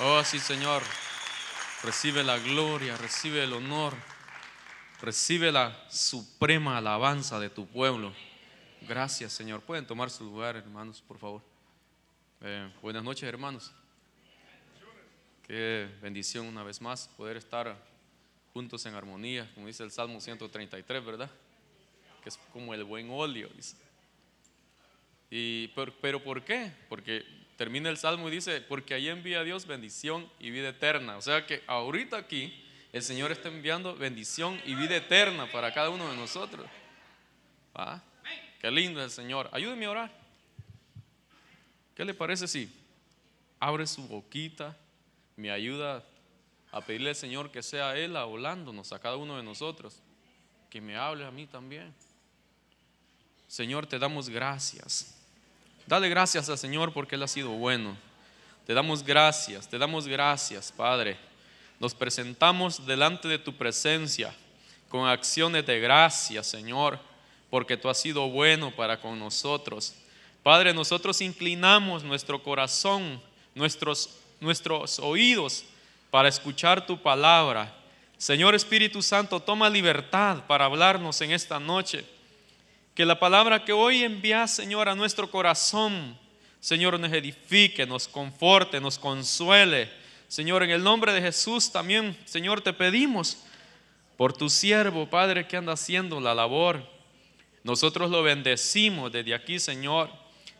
Oh, sí, Señor. Recibe la gloria, recibe el honor, recibe la suprema alabanza de tu pueblo. Gracias, Señor. Pueden tomar su lugar, hermanos, por favor. Eh, buenas noches, hermanos. Qué bendición una vez más poder estar juntos en armonía, como dice el Salmo 133, ¿verdad? Que es como el buen óleo. Y, pero, pero ¿por qué? Porque termina el Salmo y dice, porque ahí envía a Dios bendición y vida eterna. O sea que ahorita aquí el Señor está enviando bendición y vida eterna para cada uno de nosotros. ¿Ah? Qué lindo el Señor. Ayúdeme a orar. ¿Qué le parece si abre su boquita, me ayuda a pedirle al Señor que sea Él hablándonos a cada uno de nosotros, que me hable a mí también? Señor, te damos gracias. Dale gracias al Señor porque Él ha sido bueno. Te damos gracias, te damos gracias, Padre. Nos presentamos delante de tu presencia con acciones de gracia, Señor, porque tú has sido bueno para con nosotros. Padre, nosotros inclinamos nuestro corazón, nuestros, nuestros oídos para escuchar tu palabra. Señor Espíritu Santo, toma libertad para hablarnos en esta noche. Que la palabra que hoy envías, Señor, a nuestro corazón, Señor, nos edifique, nos conforte, nos consuele. Señor, en el nombre de Jesús también, Señor, te pedimos por tu siervo, Padre, que anda haciendo la labor. Nosotros lo bendecimos desde aquí, Señor,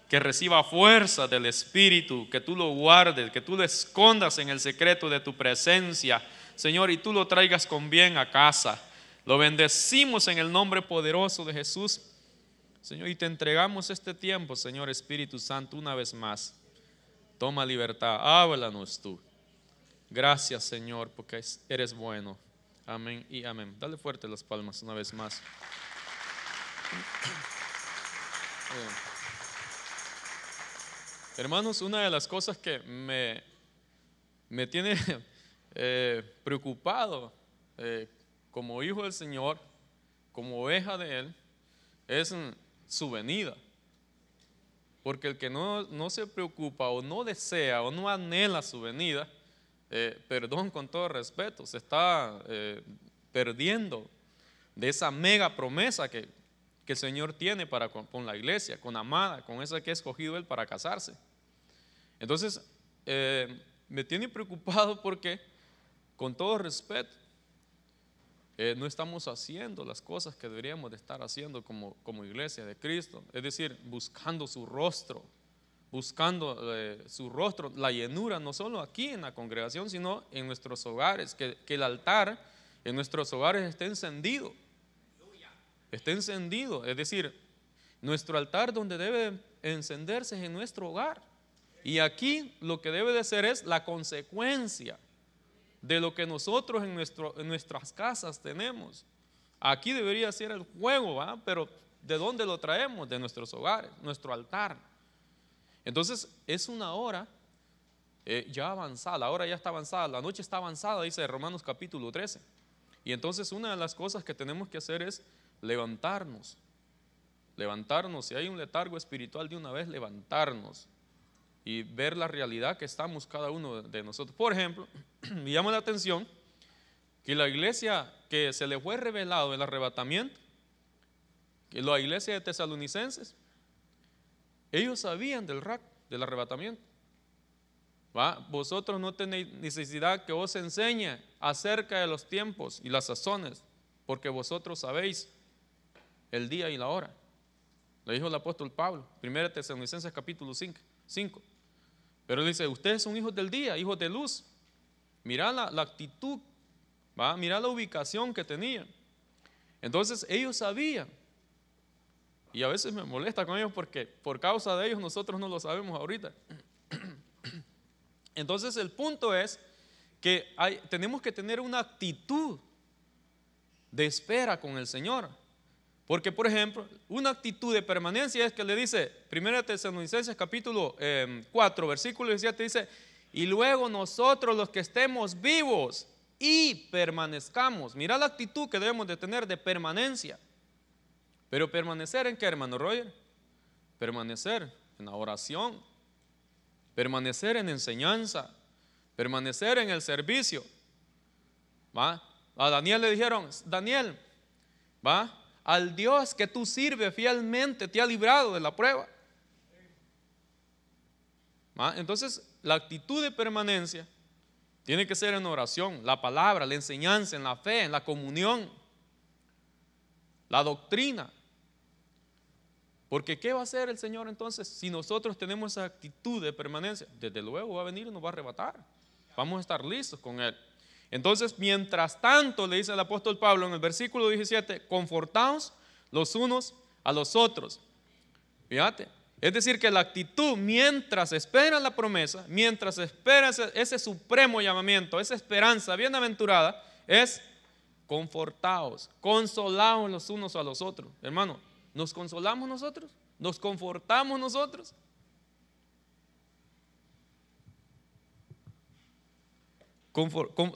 que reciba fuerza del Espíritu, que tú lo guardes, que tú lo escondas en el secreto de tu presencia, Señor, y tú lo traigas con bien a casa. Lo bendecimos en el nombre poderoso de Jesús. Señor, y te entregamos este tiempo, Señor Espíritu Santo, una vez más. Toma libertad, háblanos tú. Gracias, Señor, porque eres bueno. Amén y amén. Dale fuerte las palmas una vez más. Hermanos, una de las cosas que me, me tiene eh, preocupado eh, como hijo del Señor, como oveja de Él, es su venida. Porque el que no, no, se preocupa o no desea o no anhela su venida, eh, perdón con todo respeto, se está eh, perdiendo de esa mega promesa que, que el Señor tiene para con, la iglesia, con Amada, con esa que ha escogido Él para casarse. Entonces, eh, me tiene preocupado porque, con todo respeto, eh, no estamos haciendo las cosas que deberíamos de estar haciendo como, como iglesia de Cristo. Es decir, buscando su rostro, buscando eh, su rostro, la llenura, no solo aquí en la congregación, sino en nuestros hogares, que, que el altar en nuestros hogares esté encendido. Esté encendido, es decir, nuestro altar donde debe encenderse es en nuestro hogar. Y aquí lo que debe de ser es la consecuencia de lo que nosotros en, nuestro, en nuestras casas tenemos. Aquí debería ser el juego, ¿va? pero ¿de dónde lo traemos? De nuestros hogares, nuestro altar. Entonces es una hora eh, ya avanzada, la hora ya está avanzada, la noche está avanzada, dice Romanos capítulo 13. Y entonces una de las cosas que tenemos que hacer es levantarnos, levantarnos, si hay un letargo espiritual de una vez, levantarnos y ver la realidad que estamos cada uno de nosotros. Por ejemplo, me llama la atención que la iglesia que se le fue revelado el arrebatamiento, que la iglesia de tesalonicenses, ellos sabían del rack, del arrebatamiento. ¿Va? Vosotros no tenéis necesidad que os enseñe acerca de los tiempos y las sazones, porque vosotros sabéis el día y la hora. Lo dijo el apóstol Pablo, 1 Tesalonicenses capítulo 5. 5. Pero dice, ustedes son hijos del día, hijos de luz. Mira la, actitud, ¿va? mira la ubicación que tenían. Entonces ellos sabían. Y a veces me molesta con ellos porque por causa de ellos nosotros no lo sabemos ahorita. Entonces el punto es que tenemos que tener una actitud de espera con el Señor. Porque, por ejemplo, una actitud de permanencia es que le dice, 1 Tesalonicenses capítulo 4, em, versículo 17, dice, y luego nosotros los que estemos vivos y permanezcamos. Mira la actitud que debemos de tener de permanencia. Pero permanecer en qué, hermano Roger? Permanecer en la oración, permanecer en enseñanza, permanecer en el servicio. ¿Va? A Daniel le dijeron, Daniel, ¿va? Al Dios que tú sirves fielmente te ha librado de la prueba. ¿Va? Entonces, la actitud de permanencia tiene que ser en oración, la palabra, la enseñanza, en la fe, en la comunión, la doctrina. Porque ¿qué va a hacer el Señor entonces si nosotros tenemos esa actitud de permanencia? Desde luego va a venir y nos va a arrebatar. Vamos a estar listos con Él. Entonces, mientras tanto, le dice el apóstol Pablo en el versículo 17, confortaos los unos a los otros. Fíjate, es decir, que la actitud mientras espera la promesa, mientras espera ese, supremo llamamiento, esa esperanza bienaventurada, es confortaos, consolaos los unos a los otros. Hermano, ¿nos consolamos nosotros? ¿Nos confortamos nosotros?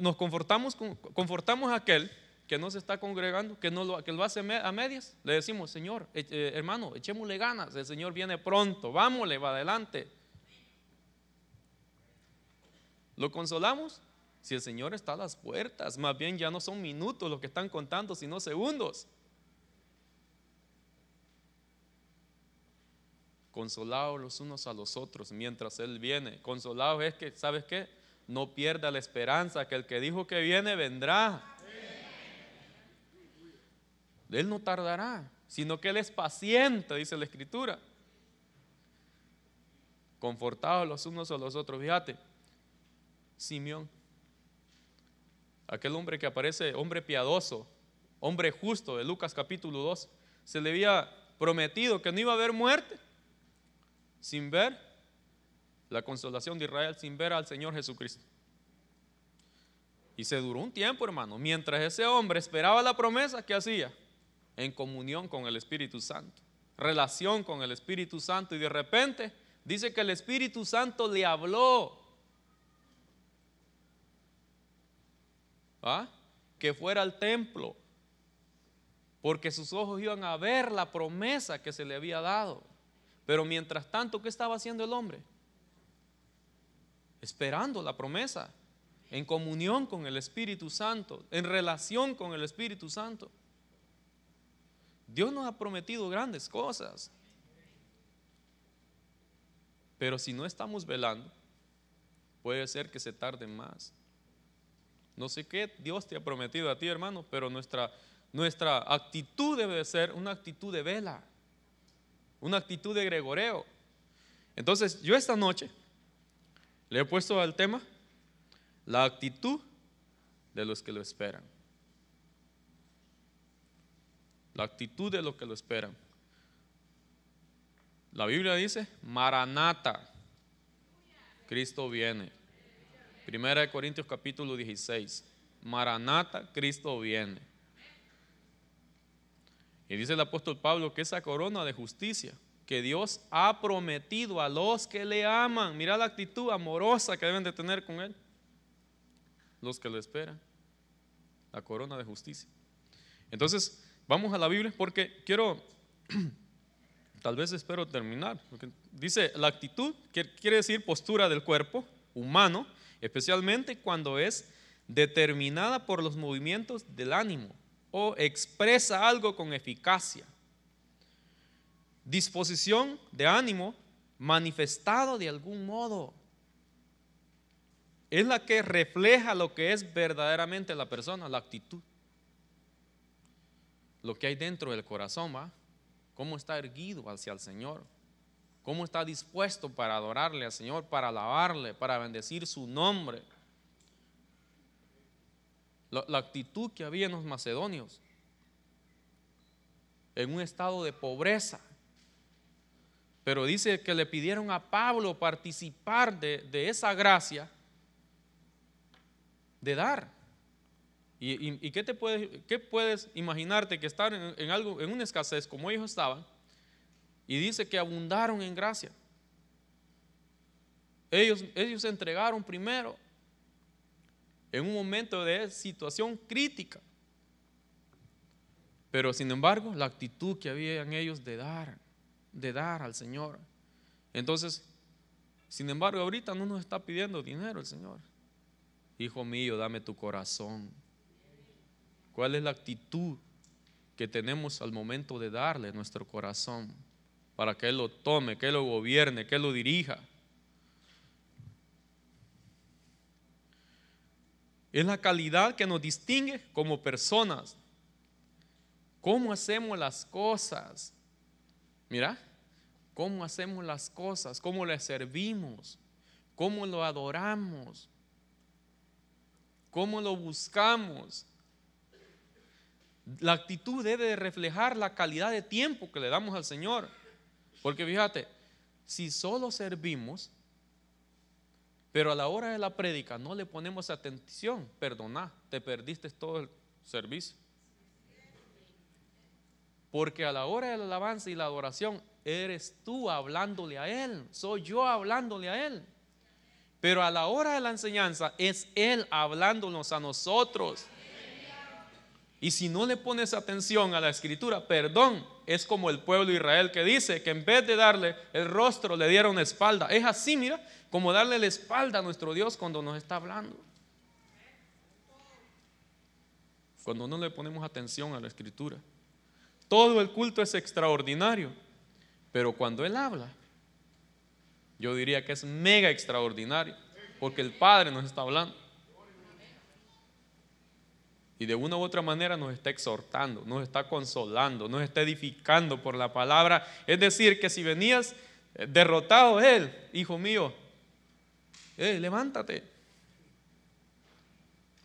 Nos confortamos, confortamos a aquel que no se está congregando, que, no lo, que lo hace a medias. Le decimos, Señor, eh, eh, hermano, echémosle ganas, el Señor viene pronto, vámonos, va adelante. ¿Lo consolamos? Si el Señor está a las puertas, más bien ya no son minutos los que están contando, sino segundos. Consolados los unos a los otros mientras Él viene. Consolados es que, ¿sabes qué? No pierda la esperanza que el que dijo que viene vendrá. Él no tardará, sino que Él es paciente, dice la Escritura. Confortados los unos a los otros. Fíjate, Simeón, aquel hombre que aparece, hombre piadoso, hombre justo de Lucas capítulo 2, se le había prometido que no iba a haber muerte sin ver la consolación de Israel, sin ver al Señor Jesucristo. Y se duró un tiempo, hermano. Mientras ese hombre esperaba la promesa, ¿qué hacía? en comunión con el Espíritu Santo, relación con el Espíritu Santo y de repente dice que el Espíritu Santo le habló. ¿Ah? Que fuera al templo, porque sus ojos iban a ver la promesa que se le había dado. Pero mientras tanto, ¿qué estaba haciendo el hombre? Esperando la promesa, en comunión con el Espíritu Santo, en relación con el Espíritu Santo. Dios nos ha prometido grandes cosas. Pero si no estamos velando, puede ser que se tarde más. No sé qué Dios te ha prometido a ti, hermano, pero nuestra, nuestra actitud debe ser una actitud de vela, una actitud de gregoreo. Entonces, yo esta noche le he puesto al tema la actitud de los que lo esperan la actitud de los que lo esperan. La Biblia dice, Maranata, Cristo viene. Primera de Corintios capítulo 16, Maranata, Cristo viene. Y dice el apóstol Pablo que esa corona de justicia que Dios ha prometido a los que le aman, mira la actitud amorosa que deben de tener con Él, los que lo esperan, la corona de justicia. Entonces, Vamos a la Biblia porque quiero, tal vez espero terminar. dice la actitud, quiere decir postura del cuerpo humano, especialmente cuando es determinada por los movimientos del ánimo o expresa algo con eficacia. Disposición de ánimo manifestado de algún modo. Es la que refleja lo que es verdaderamente la persona, la actitud lo que hay dentro del corazón, ¿va? Cómo está erguido hacia el Señor. Cómo está dispuesto para adorarle al Señor, para alabarle, para bendecir su nombre. La, la actitud que había en los macedonios, en un estado de pobreza. Pero dice que le pidieron a Pablo participar de, esa gracia de dar. ¿Y, qué, te puedes, qué puedes imaginarte que estar en, algo, en una escasez como ellos estaban? Y dice que abundaron en gracia. Ellos, ellos se entregaron primero en un momento de situación crítica. Pero sin embargo, la actitud que había en ellos de dar, de dar al Señor. Entonces, sin embargo, ahorita no nos está pidiendo dinero el Señor. hijo mío, dame tu corazón. ¿Cuál es la actitud que tenemos al momento de darle nuestro corazón para que Él lo tome, que Él lo gobierne, que Él lo dirija? Es la calidad que nos distingue como personas. ¿Cómo hacemos las cosas? Mira, ¿cómo hacemos las cosas? ¿Cómo le servimos? ¿Cómo lo adoramos? ¿Cómo lo buscamos? La actitud debe reflejar la calidad de tiempo que le damos al Señor. Porque fíjate, si solo servimos, pero a la hora de la prédica no le ponemos atención, perdona, te perdiste todo el servicio. Porque a la hora de la alabanza y la adoración, eres tú hablándole a Él, soy yo hablándole a Él. Pero a la hora de la enseñanza es Él hablándonos a nosotros. Y si no le pones atención a la escritura, perdón, es como el pueblo de Israel que dice que en vez de darle el rostro le dieron espalda. Es así, mira, como darle la espalda a nuestro Dios cuando nos está hablando. Cuando no le ponemos atención a la escritura. Todo el culto es extraordinario, pero cuando Él habla, yo diría que es mega extraordinario, porque el Padre nos está hablando. Y de una u otra manera nos está exhortando, nos está consolando, nos está edificando por la palabra. Es decir, que si venías eh, derrotado Él, hijo mío, eh, levántate.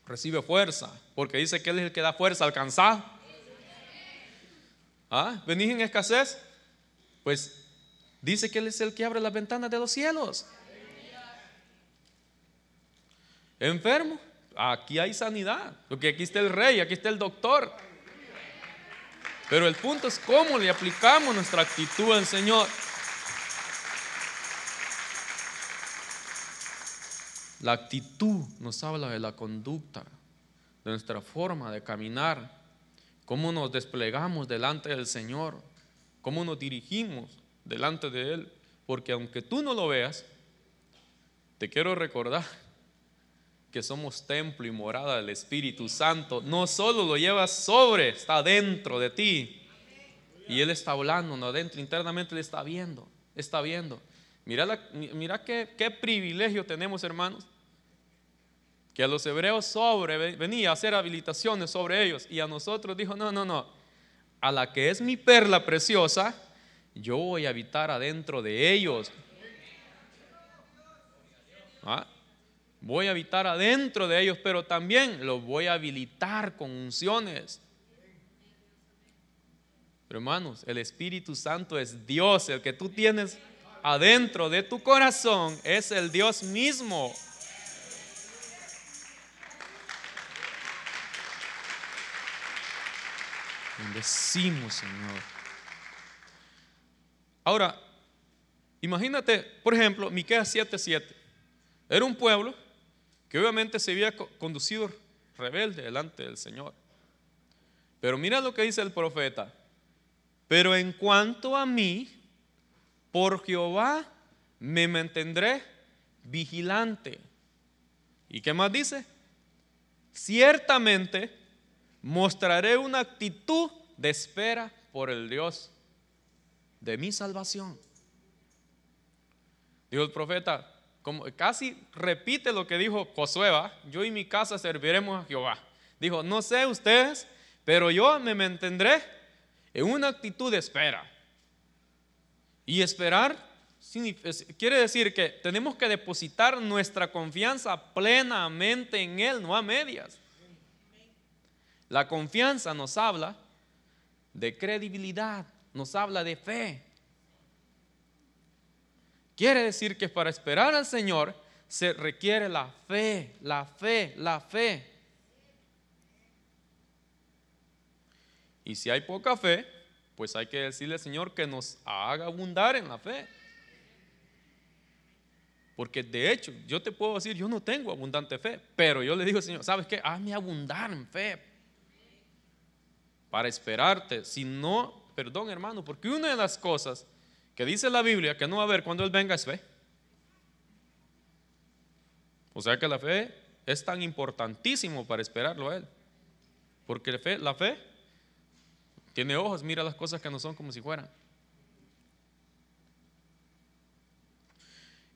Recibe fuerza, porque dice que Él es el que da fuerza al cansado. ¿Ah? ¿Venís en escasez? Pues dice que Él es el que abre las ventanas de los cielos. Enfermo, aquí hay sanidad. Porque aquí está el rey, aquí está el doctor. Pero el punto es cómo le aplicamos nuestra actitud al Señor. La actitud nos habla de la conducta, de nuestra forma de caminar, cómo nos desplegamos delante del Señor, cómo nos dirigimos delante de Él. Porque aunque tú no lo veas, te quiero recordar que somos templo y morada del Espíritu Santo, no solo lo llevas sobre, está dentro de ti. Y Él está hablando, no adentro, internamente Él está viendo, está viendo. Mira, mira qué, qué, privilegio tenemos, hermanos. Que a los hebreos sobre venía a hacer habilitaciones sobre ellos y a nosotros dijo, no, no, no, a la que es mi perla preciosa, yo voy a habitar adentro de ellos. ¿Ah? Voy a habitar adentro de ellos, pero también los voy a habilitar con unciones. hermanos, el Espíritu Santo es Dios, el que tú tienes adentro de tu corazón es el Dios mismo. Bendecimos, Señor. Ahora, imagínate, por ejemplo, Miqueas 7:7. Era un pueblo que obviamente se había conducido rebelde delante del Señor. Pero mira lo que dice el profeta. Pero en cuanto a mí, por Jehová me mantendré vigilante. ¿Y qué más dice? Ciertamente mostraré una actitud de espera por el Dios de mi salvación. Dijo el profeta, como casi repite lo que dijo Josué, yo y mi casa serviremos a Jehová. Dijo, no sé ustedes, pero yo me mantendré en una actitud de espera. Y esperar quiere decir que tenemos que depositar nuestra confianza plenamente en Él, no a medias. La confianza nos habla de credibilidad, nos habla de fe. Quiere decir que para esperar al Señor se requiere la fe, la fe, la fe. Y si hay poca fe, pues hay que decirle al Señor que nos haga abundar en la fe. Porque de hecho, yo te puedo decir, yo no tengo abundante fe, pero yo le digo al Señor, ¿sabes qué? Hazme abundar en fe. Para esperarte. Si no, perdón hermano, porque una de las cosas que dice la Biblia que no va a haber cuando Él venga es fe. O sea que la fe es tan importantísimo para esperarlo a Él. Porque la fe, tiene ojos, mira las cosas que no son como si fueran.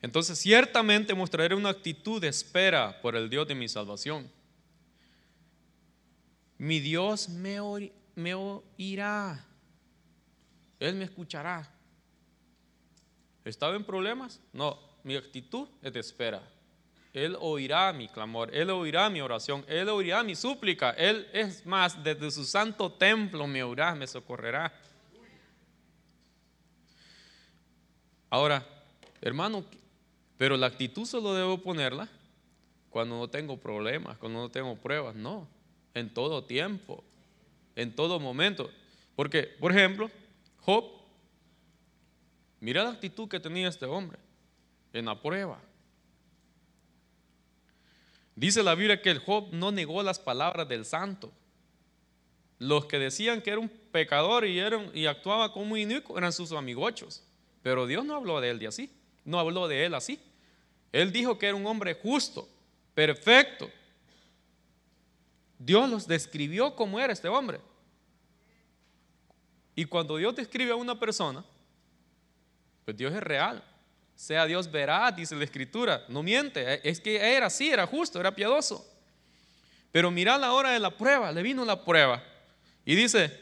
Entonces, ciertamente mostraré una actitud de espera por el Dios de mi salvación. Mi Dios me, me oirá. Él me escuchará. ¿Estaba en problemas? No, mi actitud es de espera. Él oirá mi clamor, Él oirá mi oración, Él oirá mi súplica. Él es más, desde su santo templo me oirá, me socorrerá. Ahora, hermano, pero la actitud solo debo ponerla cuando no tengo problemas, cuando no tengo pruebas, no, en todo tiempo, en todo momento. Porque, por ejemplo, Job, mira la actitud que tenía este hombre en la prueba. Dice la Biblia que el Job no negó las palabras del santo. Los que decían que era un pecador y, y actuaba como inicuo eran sus amigochos. Pero Dios no habló de él de así. No habló de él así. Él dijo que era un hombre justo, perfecto. Dios los describió como era este hombre. Y cuando Dios describe a una persona, pues Dios es real sea Dios veraz, dice la escritura, no miente, es que era así, era justo, era piadoso. Pero mira la hora de la prueba, le vino la prueba. Y dice,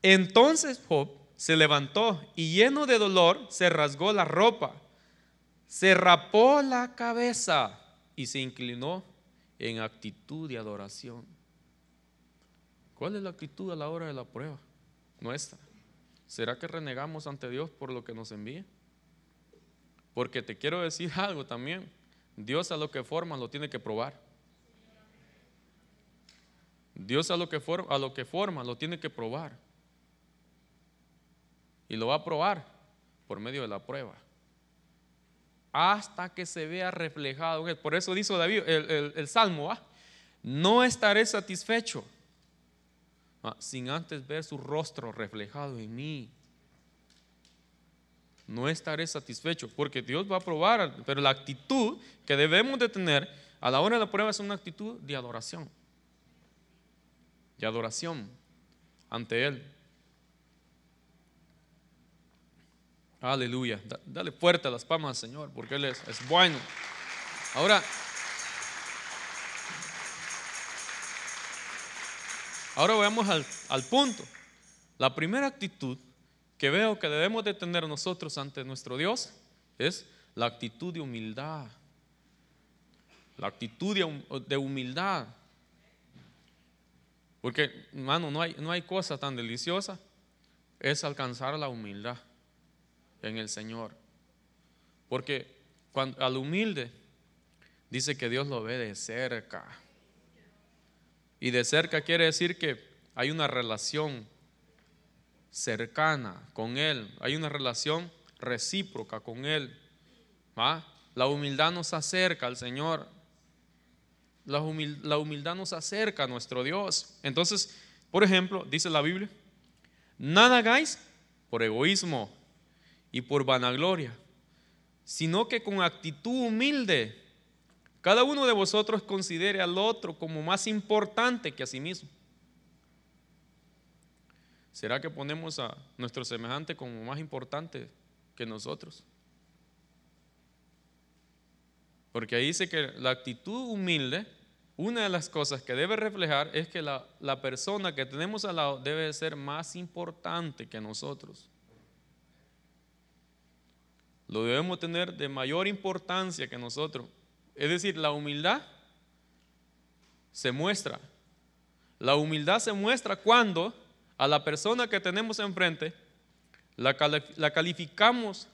entonces Job se levantó y lleno de dolor se rasgó la ropa, se rapó la cabeza y se inclinó en actitud de adoración. ¿Cuál es la actitud a la hora de la prueba? Nuestra. ¿Será que renegamos ante Dios por lo que nos envía? Porque te quiero decir algo también. Dios a lo que forma lo tiene que probar. Dios a lo que forma, a lo que forma lo tiene que probar. Y lo va a probar por medio de la prueba. Hasta que se vea reflejado. Por eso dice David, el, Salmo, no estaré satisfecho sin antes ver su rostro reflejado en mí no estaré satisfecho, porque Dios va a probar, pero la actitud que debemos de tener a la hora de la prueba es una actitud de adoración, de adoración ante Él. Aleluya. Dale fuerte a las palmas al Señor, porque Él es, bueno. Ahora, ahora vamos al, al punto. La primera actitud que veo que debemos de tener nosotros ante nuestro Dios es la actitud de humildad. La actitud de humildad. Porque, hermano, no hay, no hay cosa tan deliciosa. Es alcanzar la humildad en el Señor. Porque cuando, al humilde dice que Dios lo ve de cerca. Y de cerca quiere decir que hay una relación cercana con Él, hay una relación recíproca con Él. La humildad nos acerca al Señor. La, la humildad nos acerca a nuestro Dios. Entonces, por ejemplo, dice la Biblia, nada hagáis por egoísmo y por vanagloria, sino que con actitud humilde, cada uno de vosotros considere al otro como más importante que a sí mismo. ¿Será que ponemos a nuestro semejante como más importante que nosotros? Porque ahí dice que la actitud humilde, una de las cosas que debe reflejar es que la, la persona que tenemos al lado debe ser más importante que nosotros. Lo debemos tener de mayor importancia que nosotros. Es decir, la humildad se muestra. La humildad se muestra cuando a la persona que tenemos enfrente, la, calificamos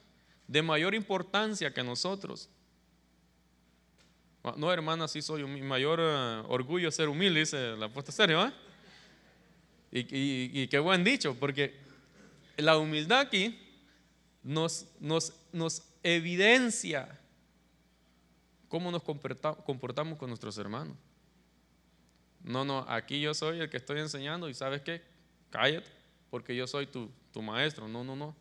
de mayor importancia que nosotros. No, hermana, sí soy mi mayor eh, orgullo ser humilde, dice la puesta serio, ¿eh? Y, qué buen dicho, porque la humildad aquí nos, nos, nos evidencia cómo nos comportamos con nuestros hermanos. No, no, aquí yo soy el que estoy enseñando y sabes qué, cállate, porque yo soy tu, tu maestro. No, no, no.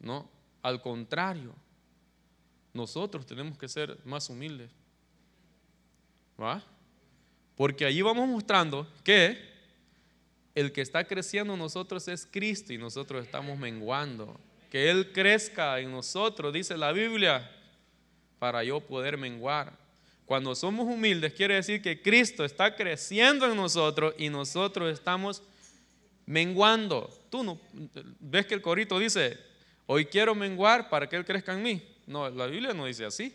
No, al contrario, nosotros tenemos que ser más humildes. ¿Va? Porque allí vamos mostrando que el que está creciendo en nosotros es Cristo y nosotros estamos menguando. Que Él crezca en nosotros, dice la Biblia, para yo poder menguar. Cuando somos humildes quiere decir que Cristo está creciendo en nosotros y nosotros estamos menguando. Tú no ves que el corito dice, hoy quiero menguar para que Él crezca en mí. No, la Biblia no dice así.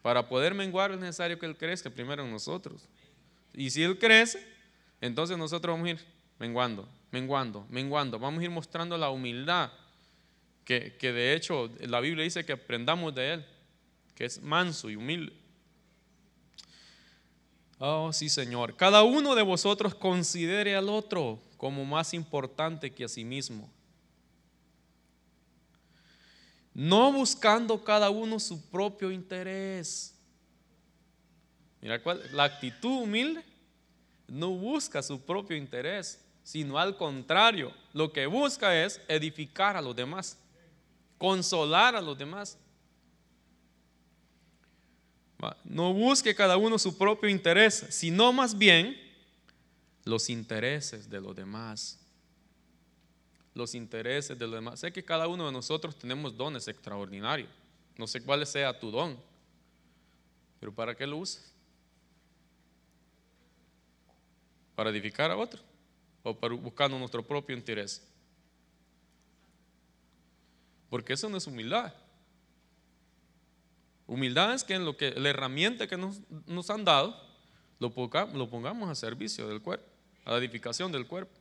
Para poder menguar es necesario que Él crezca primero en nosotros. Y si Él crece, entonces nosotros vamos a ir menguando, menguando, menguando. Vamos a ir mostrando la humildad que, que de hecho la Biblia dice que aprendamos de Él, que es manso y humilde. Oh, sí, Señor. Cada uno de vosotros considere al otro como más importante que a sí mismo. No buscando cada uno su propio interés. Mira, ¿cuál? la actitud humilde no busca su propio interés, sino al contrario, lo que busca es edificar a los demás, consolar a los demás. No busque cada uno su propio interés, sino más bien los intereses de los demás. Los intereses de los demás. Sé que cada uno de nosotros tenemos dones extraordinarios. No sé cuál sea tu don, pero ¿para qué lo usas? ¿Para edificar a otro? ¿O para buscando nuestro propio interés? Porque eso no es humildad. Humildad es que en lo que la herramienta que nos, han dado lo, lo pongamos a servicio del cuerpo, a la edificación del cuerpo.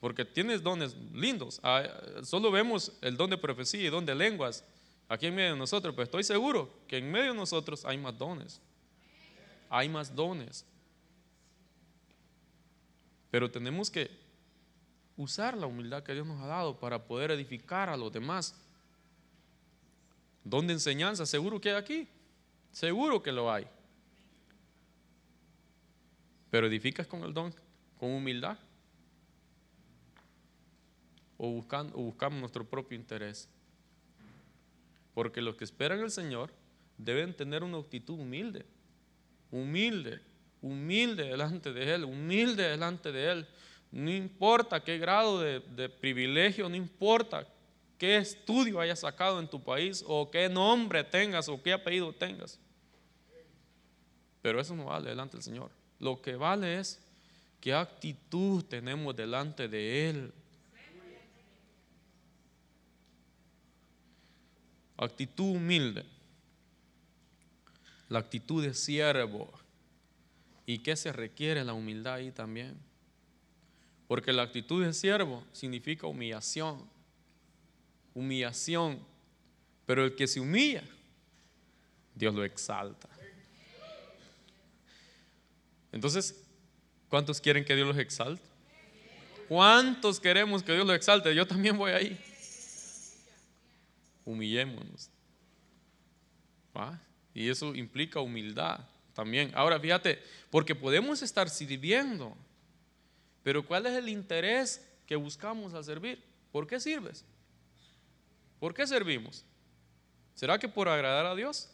Porque tienes dones lindos. Ah, solo vemos el don de profecía y don de lenguas aquí en medio de nosotros, pero estoy seguro que en medio de nosotros hay más dones. Hay más dones. Pero tenemos que usar la humildad que Dios nos ha dado para poder edificar a los demás. Don de enseñanza, seguro que hay aquí. Seguro que lo hay. Pero edificas con el don, con humildad. O, buscando, o buscamos nuestro propio interés. Porque los que esperan al Señor deben tener una actitud humilde. Humilde, humilde delante de Él, humilde delante de Él. No importa qué grado de, privilegio, no importa qué estudio hayas sacado en tu país o qué nombre tengas o qué apellido tengas. Pero eso no vale delante del Señor. Lo que vale es qué actitud tenemos delante de Él. Actitud humilde. La actitud de siervo. ¿Y qué se requiere la humildad ahí también? Porque la actitud de siervo significa humillación humillación. Pero el que se humilla, Dios lo exalta. Entonces, ¿cuántos quieren que Dios los exalte? ¿Cuántos queremos que Dios los exalte? Yo también voy ahí. Humillémonos. Y eso implica humildad también. Ahora fíjate, porque podemos estar sirviendo, pero ¿cuál es el interés que buscamos al servir? ¿Por qué sirves? ¿Por qué servimos? ¿Será que por agradar a Dios?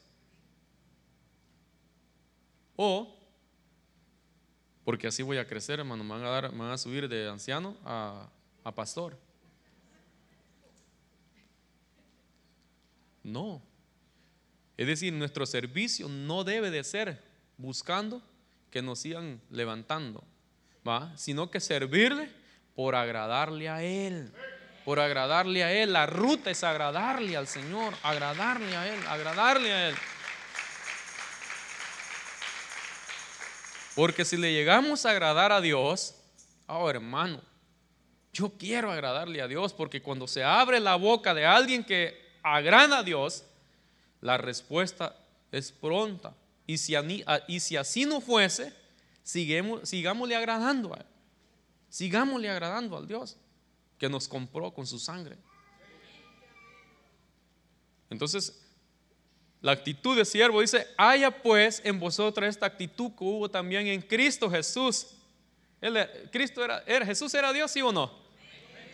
¿O porque así voy a crecer, hermano? Me van a, dar, van a subir de anciano a, a pastor. No. Es decir, nuestro servicio no debe de ser buscando que nos sigan levantando, ¿va? sino que servirle por agradarle a Él por agradarle a Él. La ruta es agradarle al Señor, agradarle a Él, agradarle a Él. Porque si le llegamos a agradar a Dios, oh hermano, yo quiero agradarle a Dios porque cuando se abre la boca de alguien que agrada a Dios, la respuesta es pronta. Y si, así no fuese, sigamos, sigámosle agradando a Él. Sigámosle agradando al Dios que nos compró con su sangre. Entonces, la actitud de siervo dice, haya pues en vosotros esta actitud que hubo también en Cristo Jesús. Él, Cristo era, era, Jesús era Dios, sí o no?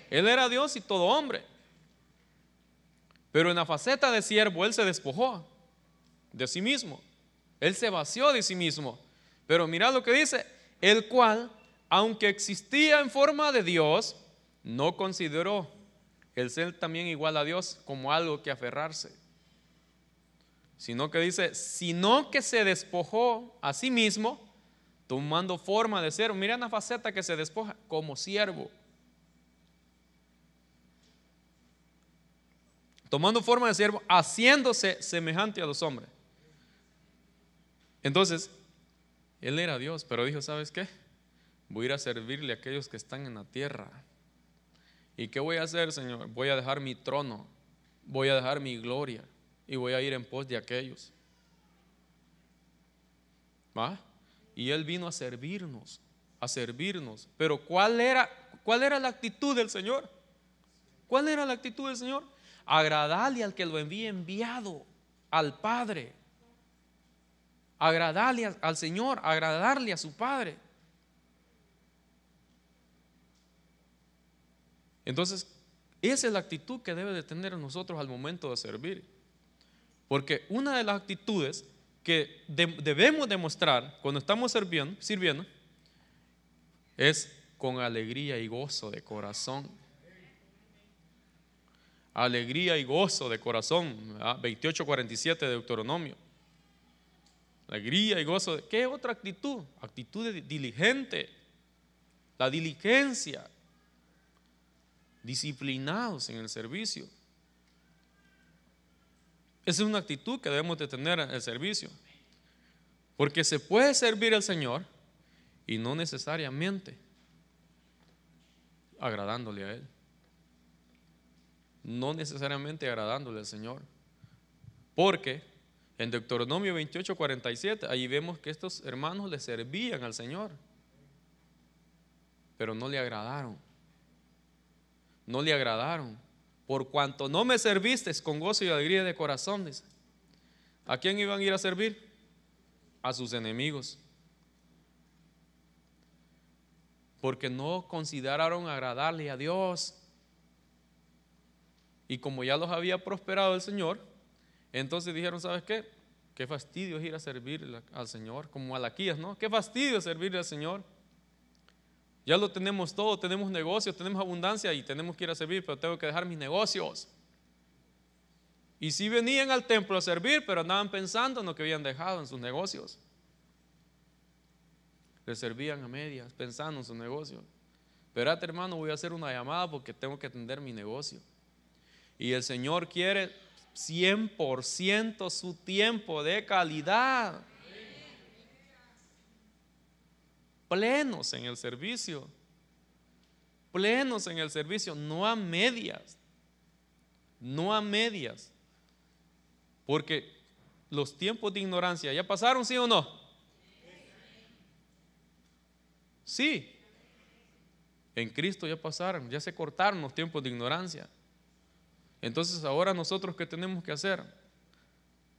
Él era Dios y todo hombre. Pero en la faceta de siervo, él se despojó de sí mismo. Él se vació de sí mismo. Pero mira lo que dice, el cual, aunque existía en forma de Dios, no consideró el ser también igual a Dios como algo que aferrarse. Sino que dice, sino que se despojó a sí mismo, tomando forma de ser. Mira una faceta que se despoja como siervo. Tomando forma de siervo, haciéndose semejante a los hombres. Entonces, él era Dios, pero dijo, ¿sabes qué? Voy a ir a servirle a aquellos que están en la tierra. ¿Y qué voy a hacer, Señor? Voy a dejar mi trono, voy a dejar mi gloria y voy a ir en pos de aquellos. ¿Va? Y Él vino a servirnos, a servirnos. Pero ¿cuál era, cuál era la actitud del Señor? ¿Cuál era la actitud del Señor? Agradarle al que lo envía enviado, al Padre. Agradarle al Señor, agradarle a su Padre. Entonces, esa es la actitud que debe de tener nosotros al momento de servir. Porque una de las actitudes que debemos demostrar cuando estamos sirviendo, sirviendo es con alegría y gozo de corazón. Alegría y gozo de corazón. 28:47 de Deuteronomio. Alegría y gozo. De, ¿Qué otra actitud? Actitud diligente. La diligencia. Disciplinados en el servicio. Esa es una actitud que debemos de tener en el servicio. Porque se puede servir al Señor y no necesariamente agradándole a Él. No necesariamente agradándole al Señor. Porque en Deuteronomio 28, 47, ahí vemos que estos hermanos le servían al Señor, pero no le agradaron. No le agradaron por cuanto no me serviste con gozo y alegría de corazón, dice. ¿A quién iban a ir a servir? A sus enemigos. Porque no consideraron agradarle a Dios. Y como ya los había prosperado el Señor, entonces dijeron, ¿sabes qué? Qué fastidio es ir a servir al Señor, como Malaquías, ¿no? Qué fastidio servirle al Señor. Ya lo tenemos todo, tenemos negocios, tenemos abundancia y tenemos que ir a servir, pero tengo que dejar mis negocios. Y si venían al templo a servir, pero andaban pensando en lo que habían dejado en sus negocios. Le servían a medias, pensando en sus negocios. Espérate, hermano, voy a hacer una llamada porque tengo que atender mi negocio. Y el Señor quiere 100% su tiempo de calidad. Plenos en el servicio, plenos en el servicio, no a medias, no a medias, porque los tiempos de ignorancia ya pasaron, sí o no. Sí, en Cristo ya pasaron, ya se cortaron los tiempos de ignorancia. Entonces ahora nosotros qué tenemos que hacer?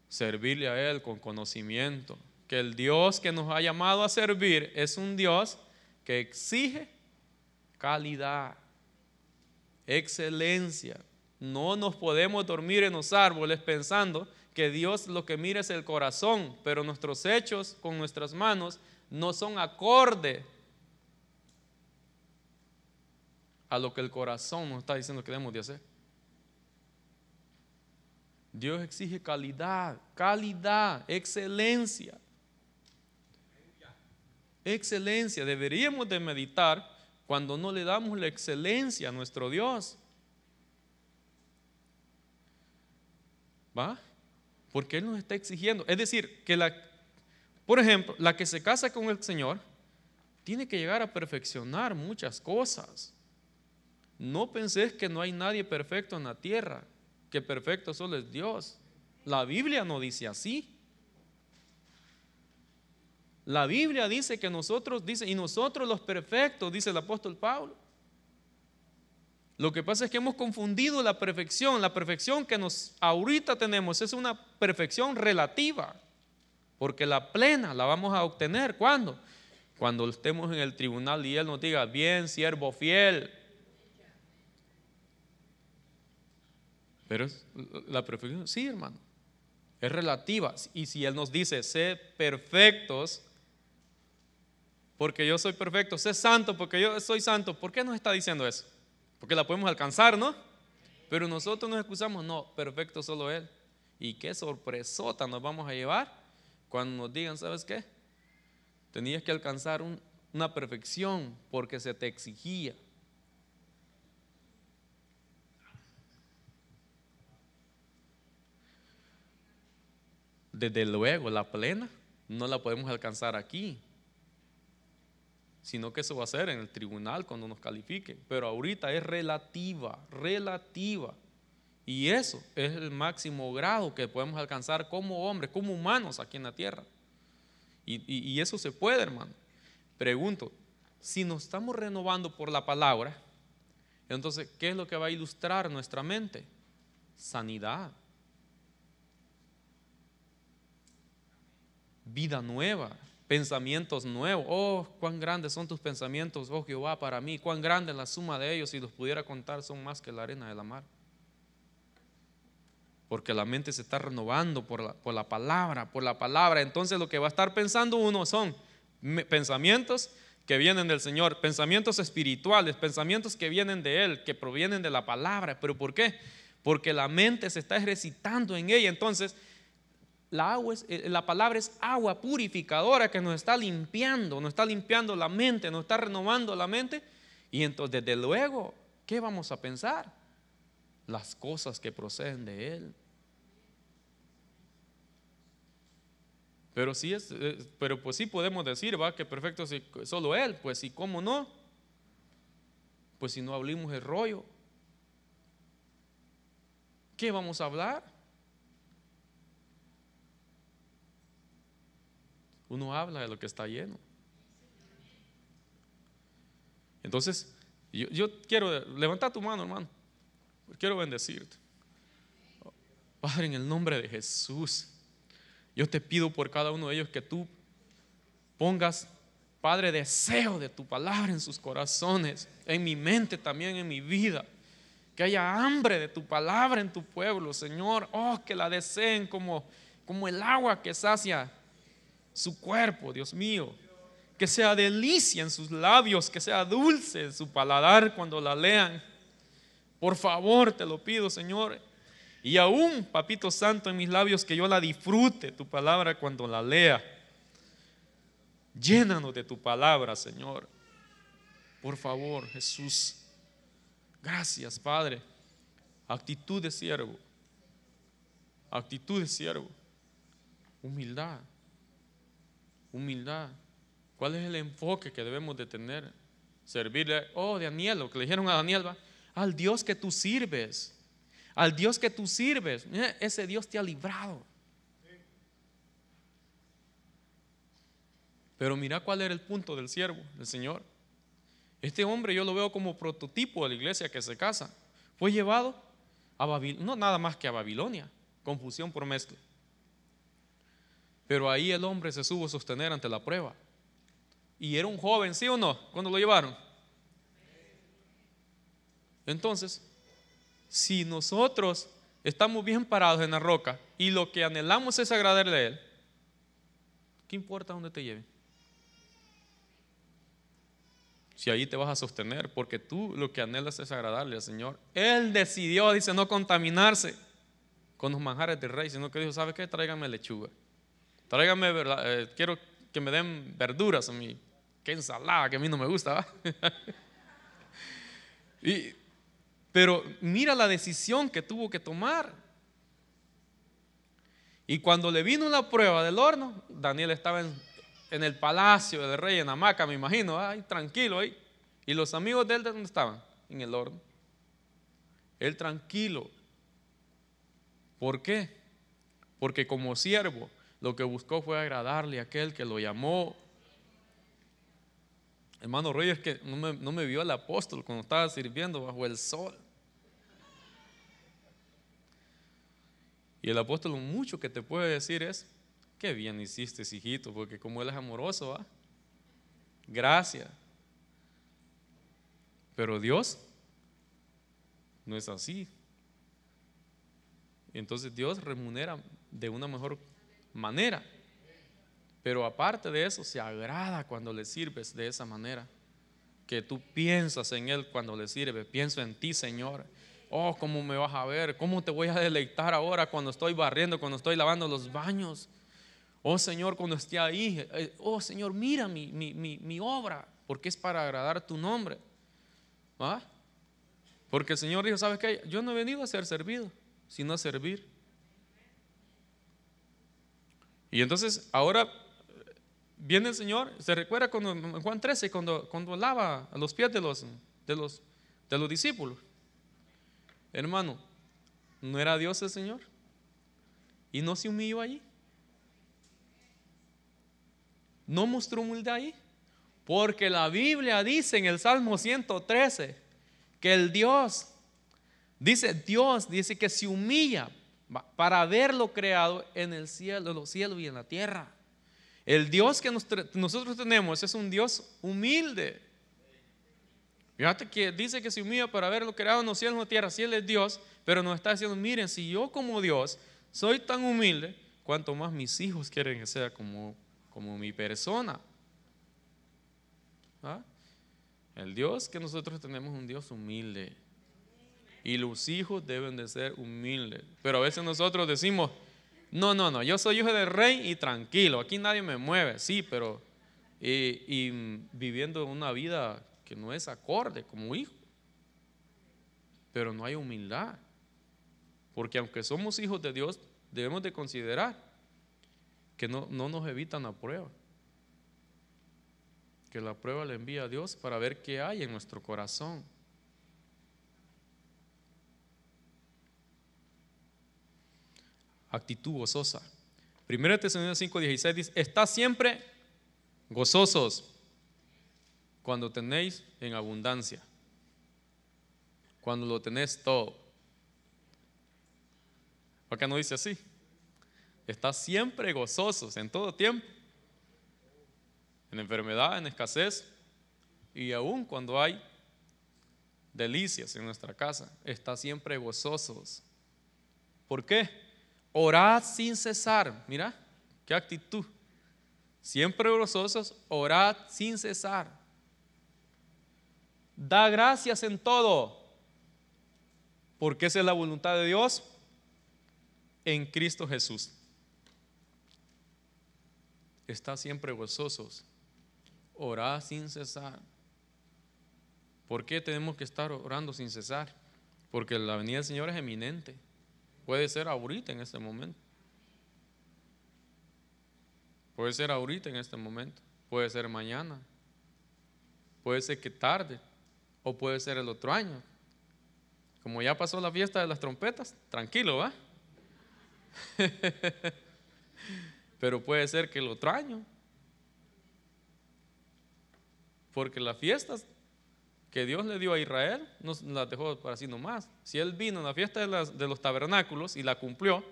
Servirle a Él con conocimiento, que el Dios que nos ha llamado a servir es un Dios que exige calidad, excelencia. No nos podemos dormir en los árboles pensando que Dios lo que mira es el corazón, pero nuestros hechos con nuestras manos no son acorde a lo que el corazón nos está diciendo que debemos de hacer. Dios exige calidad, calidad, excelencia excelencia. Deberíamos de meditar cuando no le damos la excelencia a nuestro Dios. ¿Va? Porque Él nos está exigiendo. Es decir, que la, por ejemplo, la que se casa con el Señor tiene que llegar a perfeccionar muchas cosas. No penses que no hay nadie perfecto en la tierra, que perfecto solo es Dios. La Biblia no dice así. La Biblia dice que nosotros, dice, y nosotros los perfectos, dice el apóstol Pablo. Lo que pasa es que hemos confundido la perfección. La perfección que nos ahorita tenemos es una perfección relativa. Porque la plena la vamos a obtener. ¿Cuándo? Cuando estemos en el tribunal y Él nos diga, bien, siervo fiel. Pero la perfección, sí, hermano. Es relativa. Y si Él nos dice, sé perfectos, porque yo soy perfecto, sé santo porque yo soy santo, ¿por qué nos está diciendo eso? Porque la podemos alcanzar, ¿no? Pero nosotros nos excusamos, no, perfecto solo Él. Y qué sorpresota nos vamos a llevar cuando nos digan, ¿sabes qué? Tenías que alcanzar una perfección porque se te exigía. Desde luego, la plena no la podemos alcanzar aquí, sino que eso va a ser en el tribunal cuando nos califique. Pero ahorita es relativa, relativa. Y eso es el máximo grado que podemos alcanzar como hombres, como humanos aquí en la tierra. Y, y eso se puede, hermano. Pregunto, si nos estamos renovando por la palabra, entonces, ¿qué es lo que va a ilustrar nuestra mente? Sanidad. Vida nueva, pensamientos nuevos. Oh, cuán grandes son tus pensamientos, oh Jehová, para mí. Cuán grande la suma de ellos, si los pudiera contar, son más que la arena de la mar. Porque la mente se está renovando por la, por la palabra, por la palabra. Entonces lo que va a estar pensando uno son pensamientos que vienen del Señor, pensamientos espirituales, pensamientos que vienen de Él, que provienen de la palabra. ¿Pero por qué? Porque la mente se está ejercitando en ella. Entonces, la, agua eh, la palabra es agua purificadora que nos está limpiando, nos está limpiando la mente, nos está renovando la mente. Y entonces, desde luego, ¿qué vamos a pensar? Las cosas que proceden de Él. Pero sí es, eh, pero pues sí podemos decir, va, que perfecto si solo Él, pues sí, ¿cómo no? Pues si no abrimos el rollo, ¿qué vamos a hablar? Uno habla de lo que está lleno. Entonces, yo, quiero, levantar tu mano, hermano. Quiero bendecirte. Padre, en el nombre de Jesús, yo te pido por cada uno de ellos que tú pongas, Padre, deseo de tu palabra en sus corazones, en mi mente también, en mi vida. Que haya hambre de tu palabra en tu pueblo, Señor. Oh, que la deseen como, como el agua que sacia su cuerpo, Dios mío. Que sea delicia en sus labios, que sea dulce en su paladar cuando la lean. Por favor, te lo pido, Señor. Y aún, Papito Santo, en mis labios, que yo la disfrute, tu palabra, cuando la lea. Llénanos de tu palabra, Señor. Por favor, Jesús. Gracias, Padre. Actitud de siervo. Actitud de siervo. Humildad humildad. ¿Cuál es el enfoque que debemos de tener? Servirle, oh Daniel, lo que le dijeron a Daniel, va, al Dios que tú sirves, al Dios que tú sirves, ese Dios te ha librado. Pero mira cuál era el punto del siervo, del Señor. Este hombre yo lo veo como prototipo de la iglesia que se casa. Fue llevado a Babilonia, no nada más que a Babilonia, confusión por mezcla. Pero ahí el hombre se supo sostener ante la prueba. Y era un joven, ¿sí o no? Cuando lo llevaron. Entonces, si nosotros estamos bien parados en la roca y lo que anhelamos es agradarle a Él, ¿qué importa dónde te lleve? Si ahí te vas a sostener, porque tú lo que anhelas es agradarle al Señor. Él decidió, dice, no contaminarse con los manjares del rey, sino que dijo, ¿sabe qué? Tráigame lechuga. Tráigame, eh, quiero que me den verduras a mí. Qué ensalada, que a mí no me gusta. y, pero mira la decisión que tuvo que tomar. Y cuando le vino la prueba del horno, Daniel estaba en, el palacio del rey, en hamaca, me imagino, ahí tranquilo ahí. Y los amigos de él, dónde estaban? En el horno. Él tranquilo. ¿Por qué? Porque como siervo, lo que buscó fue agradarle a aquel que lo llamó. Hermano Rey, es que no me, vio el apóstol cuando estaba sirviendo bajo el sol. Y el apóstol mucho que te puede decir es, qué bien hiciste, hijito, porque como él es amoroso, ¿va? Gracias. Pero Dios no es así. Entonces Dios remunera de una mejor manera. Pero aparte de eso, se agrada cuando le sirves de esa manera. Que tú piensas en Él cuando le sirves. Pienso en ti, Señor. Oh, ¿cómo me vas a ver? ¿Cómo te voy a deleitar ahora cuando estoy barriendo, cuando estoy lavando los baños? Oh, Señor, cuando esté ahí. Eh, oh, Señor, mira mi, mi, obra, porque es para agradar tu nombre. ¿Ah? Porque el Señor dijo, ¿sabes qué? Yo no he venido a ser servido, sino a servir. Y entonces ahora viene el Señor, se recuerda cuando, Juan 13, cuando, cuando lava a los pies de los, de, los, de los discípulos. Hermano, ¿no era Dios el Señor? ¿Y no se humilló allí? ¿No mostró humildad ahí? Porque la Biblia dice en el Salmo 113 que el Dios, dice Dios, dice que se humilla para haberlo creado en el cielo, los cielos y en la tierra. El Dios que nosotros tenemos es un Dios humilde. Fíjate que dice que se humilla para haberlo creado en los cielos y en la tierra. Si Él es Dios, pero nos está diciendo, miren, si yo como Dios soy tan humilde, cuanto más mis hijos quieren que sea como, como mi persona. ¿Ah? El Dios que nosotros tenemos es un Dios humilde. Y los hijos deben de ser humildes. Pero a veces nosotros decimos, no, no, no, yo soy hijo del rey y tranquilo, aquí nadie me mueve, sí, pero y, viviendo una vida que no es acorde como hijo. Pero no hay humildad. Porque aunque somos hijos de Dios, debemos de considerar que no, no nos evitan la prueba. Que la prueba le envía a Dios para ver qué hay en nuestro corazón. Actitud gozosa. 1 Tesalonicenses 5:16 dice, está siempre gozosos cuando tenéis en abundancia, cuando lo tenéis todo. Acá no dice así. Está siempre gozosos en todo tiempo, en enfermedad, en escasez y aún cuando hay delicias en nuestra casa, está siempre gozosos. ¿Por qué? Orad sin cesar. Mira, qué actitud. Siempre gozosos, orad sin cesar. Da gracias en todo, porque esa es la voluntad de Dios en Cristo Jesús. Está siempre gozosos. Orad sin cesar. ¿Por qué tenemos que estar orando sin cesar? Porque la venida del Señor es eminente. Puede ser ahorita en este momento. Puede ser ahorita en este momento. Puede ser mañana. Puede ser que tarde. O puede ser el otro año. Como ya pasó la fiesta de las trompetas, tranquilo, ¿va? Pero puede ser que el otro año. Porque las fiestas que Dios le dio a Israel, no las dejó para así nomás. Si Él vino en la fiesta de, los tabernáculos y la cumplió,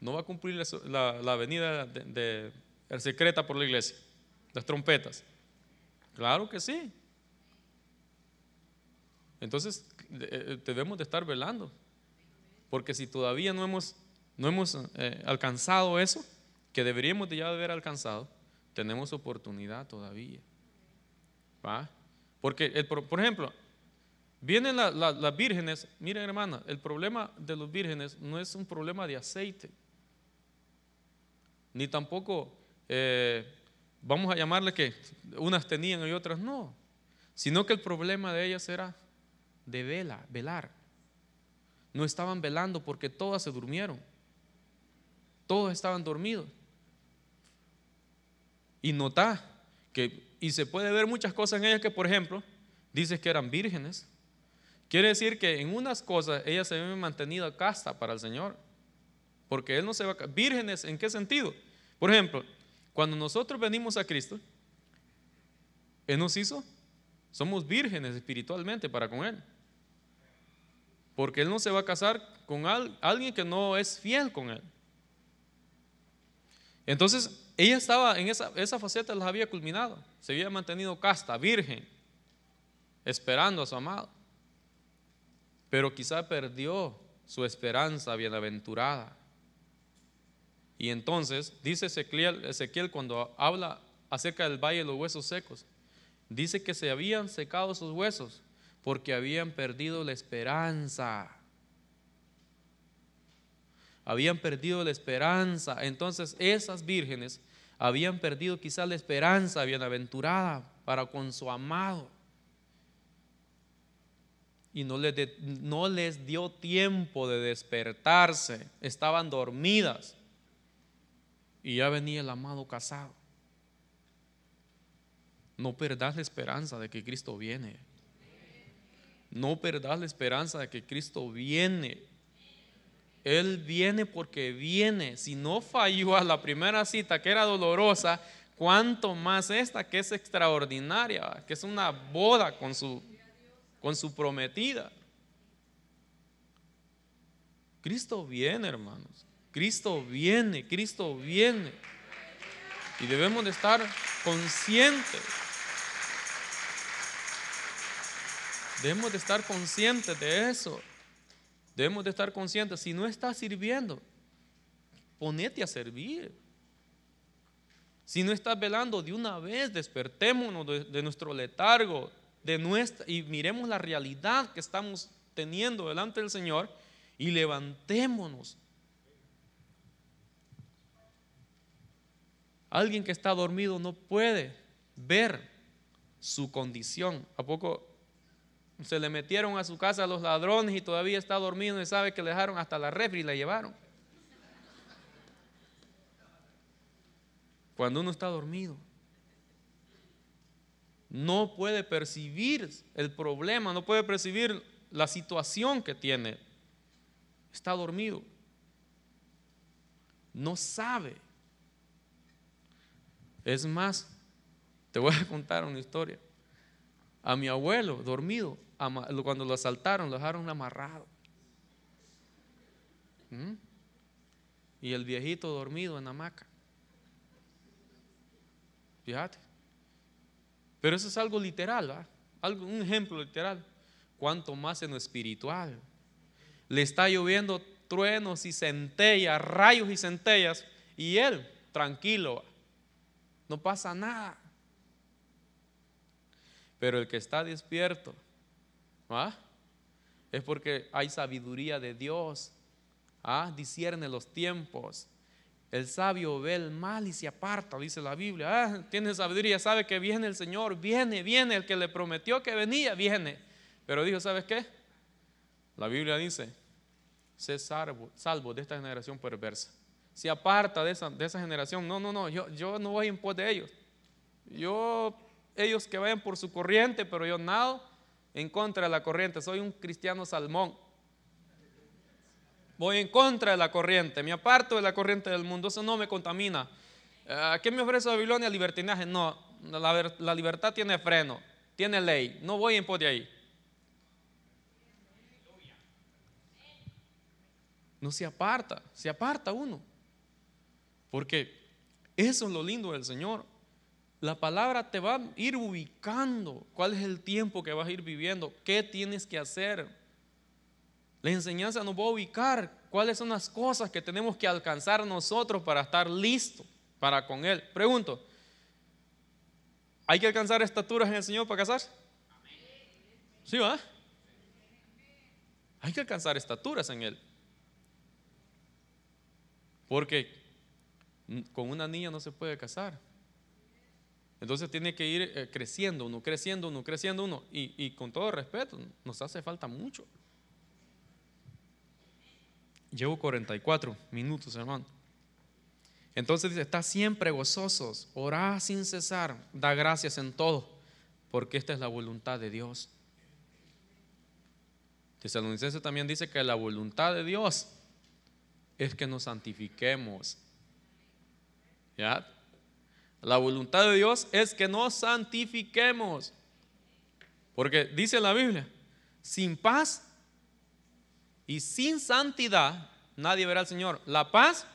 no va a cumplir la, venida de, secreta por la iglesia, las trompetas. Claro que sí. Entonces eh, debemos de estar velando, porque si todavía no hemos, no hemos eh, alcanzado eso, que deberíamos de ya haber alcanzado, tenemos oportunidad todavía. Porque, el, por ejemplo, vienen las vírgenes, miren hermana, el problema de los vírgenes no es un problema de aceite, ni tampoco eh, vamos a llamarle que unas tenían y otras no, sino que el problema de ellas era de vela, velar. No estaban velando porque todas se durmieron, todos estaban dormidos. Y nota que y se puede ver muchas cosas en ellas que, por ejemplo, dice que eran vírgenes. Quiere decir que en unas cosas ellas se habían mantenido casta para el Señor. Porque Él no se va a... Vírgenes, ¿en qué sentido? Por ejemplo, cuando nosotros venimos a Cristo, Él nos hizo, somos vírgenes espiritualmente para con Él. Porque Él no se va a casar con alguien que no es fiel con Él. Entonces, ella estaba en esa, esa faceta, las había culminado. Se había mantenido casta, virgen, esperando a su amado. Pero quizá perdió su esperanza bienaventurada. Y entonces, dice Ezequiel, Ezequiel cuando habla acerca del valle de los huesos secos, dice que se habían secado sus huesos porque habían perdido la esperanza. Habían perdido la esperanza. Entonces esas vírgenes habían perdido quizás la esperanza bienaventurada para con su amado. Y no les, no les dio tiempo de despertarse. Estaban dormidas. Y ya venía el amado casado. No perdas la esperanza de que Cristo viene. No perdas la esperanza de que Cristo viene. Él viene porque viene. Si no falló a la primera cita que era dolorosa, cuánto más esta que es extraordinaria, que es una boda con su, con su prometida. Cristo viene, hermanos. Cristo viene, Cristo viene. Y debemos de estar conscientes. Debemos de estar conscientes de eso. Debemos de estar conscientes. Si no estás sirviendo, ponete a servir. Si no estás velando de una vez, despertémonos de, nuestro letargo de nuestra, y miremos la realidad que estamos teniendo delante del Señor y levantémonos. Alguien que está dormido no puede ver su condición. ¿A poco se le metieron a su casa los ladrones y todavía está dormido y sabe que le dejaron hasta la refri y la llevaron. Cuando uno está dormido, no puede percibir el problema, no puede percibir la situación que tiene. Está dormido. No sabe. Es más, te voy a contar una historia. A mi abuelo, dormido, cuando lo asaltaron, lo dejaron amarrado. ¿Mm? Y el viejito dormido en la hamaca. Fíjate. Pero eso es algo literal, algo, un ejemplo literal. Cuanto más en lo espiritual. Le está lloviendo truenos y centellas, rayos y centellas, y él tranquilo, no pasa nada. Pero el que está despierto, ¿Ah? Es porque hay sabiduría de Dios. ¿Ah? Discierne los tiempos. El sabio ve el mal y se aparta, dice la Biblia. Ah, tiene sabiduría, sabe que viene el Señor, viene, viene, el que le prometió que venía, viene. Pero dijo, ¿sabes qué? La Biblia dice, sé salvo, de esta generación perversa. Se aparta de esa, de esa generación. No, no, no, yo, yo no voy en pos de ellos. Yo, ellos que vayan por su corriente, pero yo nado en contra de la corriente, soy un cristiano salmón. Voy en contra de la corriente, me aparto de la corriente del mundo, eso no me contamina. Eh, ¿Qué me ofrece Babilonia? Libertinaje. No, la, libertad tiene freno, tiene ley. No voy en pos de ahí. No se aparta, se aparta uno. Porque eso es lo lindo del Señor. La palabra te va a ir ubicando cuál es el tiempo que vas a ir viviendo, qué tienes que hacer. La enseñanza nos va a ubicar cuáles son las cosas que tenemos que alcanzar nosotros para estar listos para con Él. Pregunto, ¿hay que alcanzar estaturas en el Señor para casarse? ¿Sí va? Hay que alcanzar estaturas en Él. Porque con una niña no se puede casar. Entonces tiene que ir eh, creciendo uno, creciendo uno, creciendo uno. Y, con todo respeto, nos hace falta mucho. Llevo 44 minutos, hermano. Entonces dice, está siempre gozosos, orá sin cesar, da gracias en todo, porque esta es la voluntad de Dios. Tesalonicense también dice que la voluntad de Dios es que nos santifiquemos. ¿Ya? La voluntad de Dios es que nos santifiquemos. Porque dice la Biblia, sin paz y sin santidad nadie verá al Señor. La paz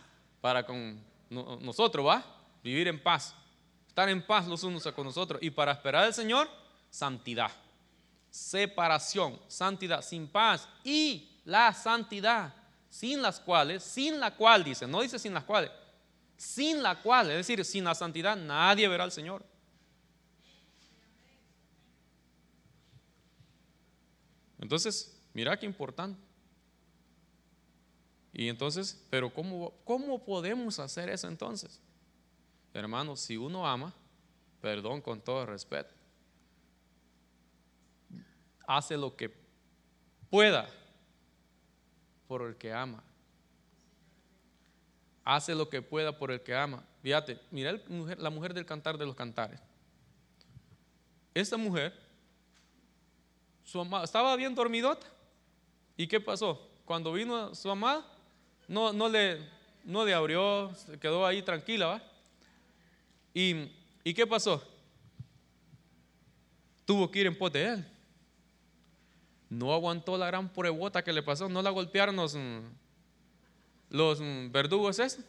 para con nosotros, ¿va? Vivir en paz. Estar en paz los unos con nosotros. Y para esperar al Señor, santidad. Separación, santidad, sin paz y la santidad, sin las cuales, sin la cual dice, no dice sin las cuales, sin la cual, es decir, sin la santidad nadie verá al Señor. Entonces, mira qué importante. Y entonces, pero ¿cómo, ¿cómo podemos hacer eso entonces? Hermanos, si uno ama, perdón con todo respeto, hace lo que pueda por el que ama. Hace lo que pueda por el que ama. Fíjate, mira la mujer del cantar de los cantares. Esta mujer su amada, estaba bien dormidota. ¿Y qué pasó? Cuando vino su amada, no, no, le, no le abrió, se quedó ahí tranquila, ¿va? ¿Y, ¿Y qué pasó? Tuvo que ir en pos de él. No aguantó la gran pruebota que le pasó, no la golpearon los, los verdugos esos.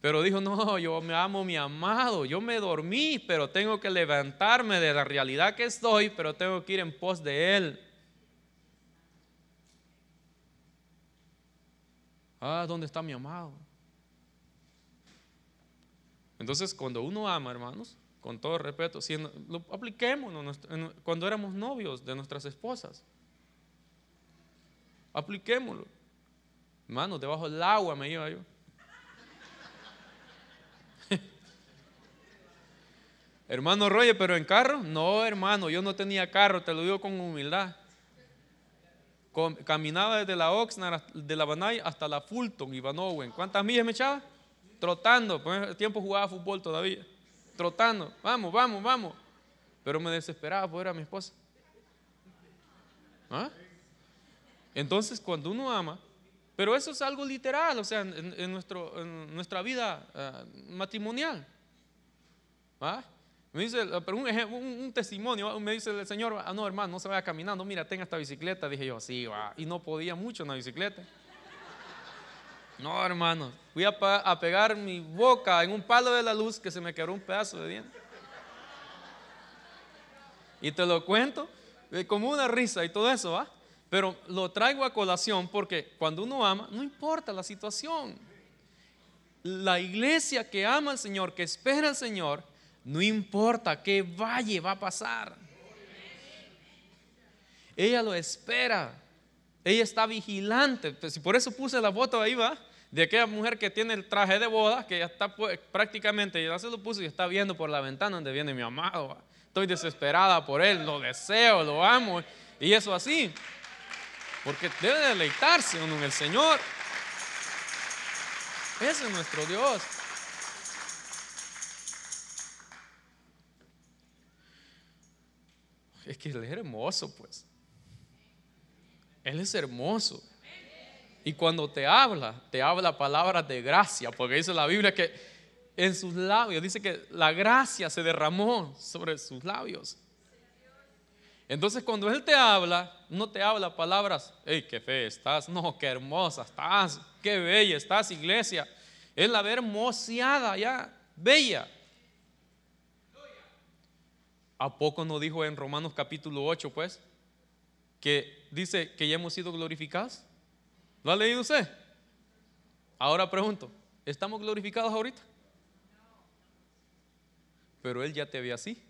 Pero dijo, no, yo me amo mi amado, yo me dormí, pero tengo que levantarme de la realidad que estoy, pero tengo que ir en pos de Él. Ah, ¿dónde está mi amado? Entonces, cuando uno ama, hermanos, con todo respeto, si lo apliquemos cuando éramos novios de nuestras esposas. Apliquémoslo. Hermanos, debajo del agua me iba yo. hermano Roger, pero en carro, no, hermano, yo no tenía carro, te lo digo con humildad. caminaba desde la Oxnard, de la Banay hasta la Fulton y Vanowen. ¿Cuántas millas me echaba? Trotando, por el tiempo jugaba fútbol todavía. Trotando, vamos, vamos, vamos. Pero me desesperaba por ver a mi esposa. ¿Ah? Entonces, cuando uno ama, pero eso es algo literal, o sea, en, nuestro, nuestra vida ah, matrimonial. ¿Ah? Me dice, pero un, testimonio, me dice el Señor, ah, no hermano, no se vaya caminando, mira, tenga esta bicicleta. Dije yo, sí, va. Y no podía mucho en la bicicleta. No, hermano, fui a, a, pegar mi boca en un palo de la luz que se me quebró un pedazo de diente. Y te lo cuento eh, como una risa y todo eso, ¿va? Pero lo traigo a colación porque cuando uno ama, no importa la situación. La iglesia que ama al Señor, que espera al Señor, no importa qué valle va a pasar. Ella lo espera. Ella está vigilante. Pues, por eso puse la foto ahí, va. De aquella mujer que tiene el traje de boda, que ya está pues, prácticamente, ya se lo puse y está viendo por la ventana donde viene mi amado. Estoy desesperada por él, lo deseo, lo amo. Y eso así. Porque debe deleitarse uno en el Señor. Ese es nuestro Dios. Es que Él es hermoso, pues. Él es hermoso. Y cuando te habla, te habla palabras de gracia, porque dice la Biblia que en sus labios, dice que la gracia se derramó sobre sus labios. Entonces cuando Él te habla, no te habla palabras, hey, qué fe estás, no, qué hermosa estás, qué bella estás, iglesia. Es la ver hermoseada ya, bella. ¿A poco no dijo en Romanos capítulo 8, pues? Que dice que ya hemos sido glorificados. ¿Lo ha leído usted? Ahora pregunto, ¿estamos glorificados ahorita? Pero Él ya te ve así.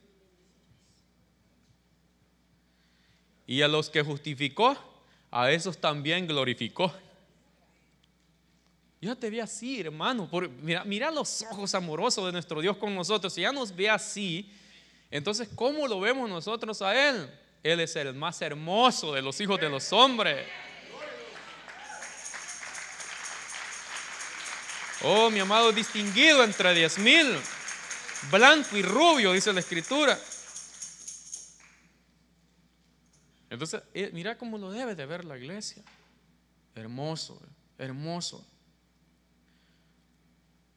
Y a los que justificó, a esos también glorificó. Ya te ve así, hermano. mira, mira los ojos amorosos de nuestro Dios con nosotros. Si ya nos ve así, entonces, ¿cómo lo vemos nosotros a Él? Él es el más hermoso de los hijos de los hombres. Oh, mi amado distinguido entre diez mil, blanco y rubio, dice la escritura. Entonces, eh, mira cómo lo debe de ver la iglesia. Hermoso, hermoso.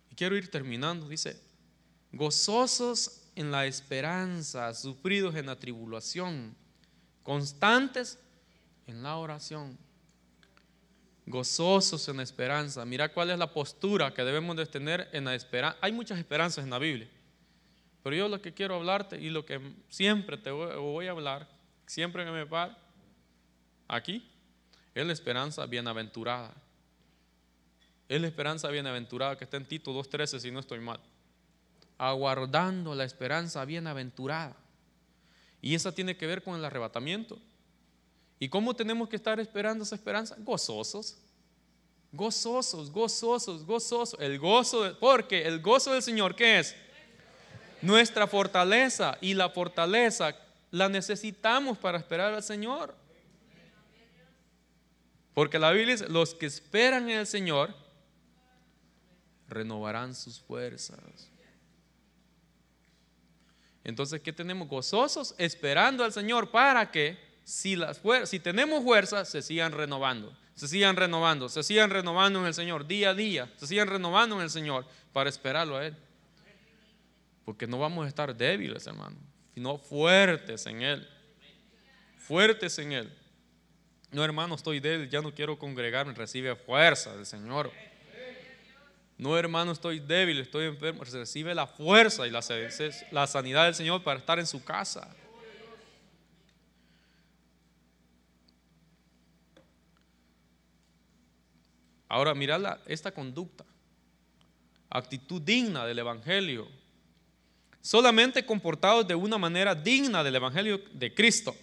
Y quiero ir terminando. Dice, gozosos en la esperanza, sufridos en la tribulación, constantes en la oración, gozosos en la esperanza. Mira cuál es la postura que debemos de tener en la esperanza. Hay muchas esperanzas en la Biblia, pero yo lo que quiero hablarte y lo que siempre te voy a hablar, siempre que me paro aquí, Es la esperanza bienaventurada. Es la esperanza bienaventurada que está en Tito 2.13 si no estoy mal. Aguardando la esperanza bienaventurada. Y esa tiene que ver con el arrebatamiento. ¿Y cómo tenemos que estar esperando esa esperanza? Gozosos. Gozosos, gozosos, gozosos. El gozo, porque el gozo del Señor, ¿qué es? Nuestra fortaleza. Y la fortaleza la necesitamos para esperar al Señor. Porque la Biblia dice, los que esperan en el Señor renovarán sus fuerzas. Entonces, ¿qué tenemos? Gozosos esperando al Señor para que si, si tenemos fuerzas, se sigan renovando, se sigan renovando, se sigan renovando en el Señor día a día, se sigan renovando en el Señor para esperarlo a Él. Porque no vamos a estar débiles, hermano, sino fuertes en Él. Fuertes en Él. No, hermano, estoy débil, ya no quiero congregarme, recibe fuerza del Señor. No, hermano, estoy débil, estoy enfermo. Recibe la fuerza y la, la sanidad del Señor para estar en su casa. Ahora, mirad esta conducta, actitud digna del Evangelio, solamente comportados de una manera digna del Evangelio de Cristo,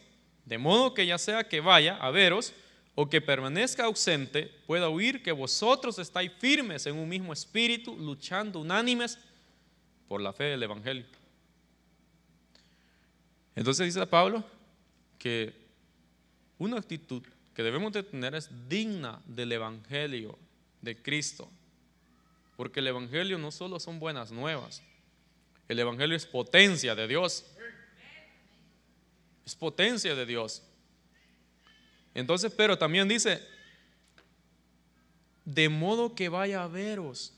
de modo que ya sea que vaya a veros, o que permanezca ausente, pueda oír que vosotros estáis firmes en un mismo espíritu, luchando unánimes por la fe del Evangelio. Entonces dice Pablo que una actitud que debemos de tener es digna del Evangelio de Cristo. Porque el Evangelio no solo son buenas nuevas, el Evangelio es potencia de Dios. Es potencia de Dios. Entonces, pero también dice, de modo que vaya a veros.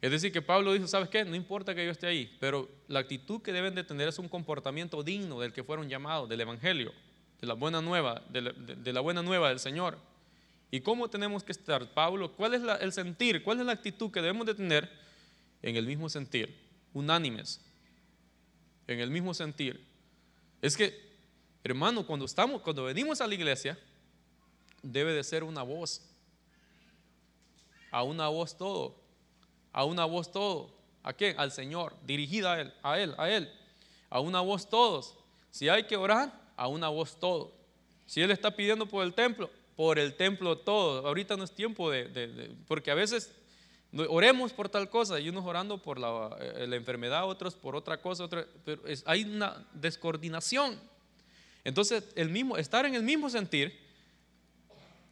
Es decir, que Pablo dijo, ¿sabes qué? No importa que yo esté ahí, pero la actitud que deben de tener es un comportamiento digno del que fueron llamados, del Evangelio, de la buena nueva, de la, buena nueva del Señor. ¿Y cómo tenemos que estar, Pablo? ¿Cuál es el sentir? ¿Cuál es la actitud que debemos de tener? En el mismo sentir, unánimes, en el mismo sentir. Es que, hermano, cuando estamos, cuando venimos a la iglesia, debe de ser una voz. A una voz todo. A una voz todo. ¿A quién? Al Señor. Dirigida a Él, a Él, a Él. A una voz todos. Si hay que orar, a una voz todo. Si Él está pidiendo por el templo, por el templo todo. Ahorita no es tiempo de, porque a veces oremos por tal cosa y unos orando por la, eh, enfermedad, otros por otra cosa, pero hay una descoordinación. Entonces, el mismo, estar en el mismo sentir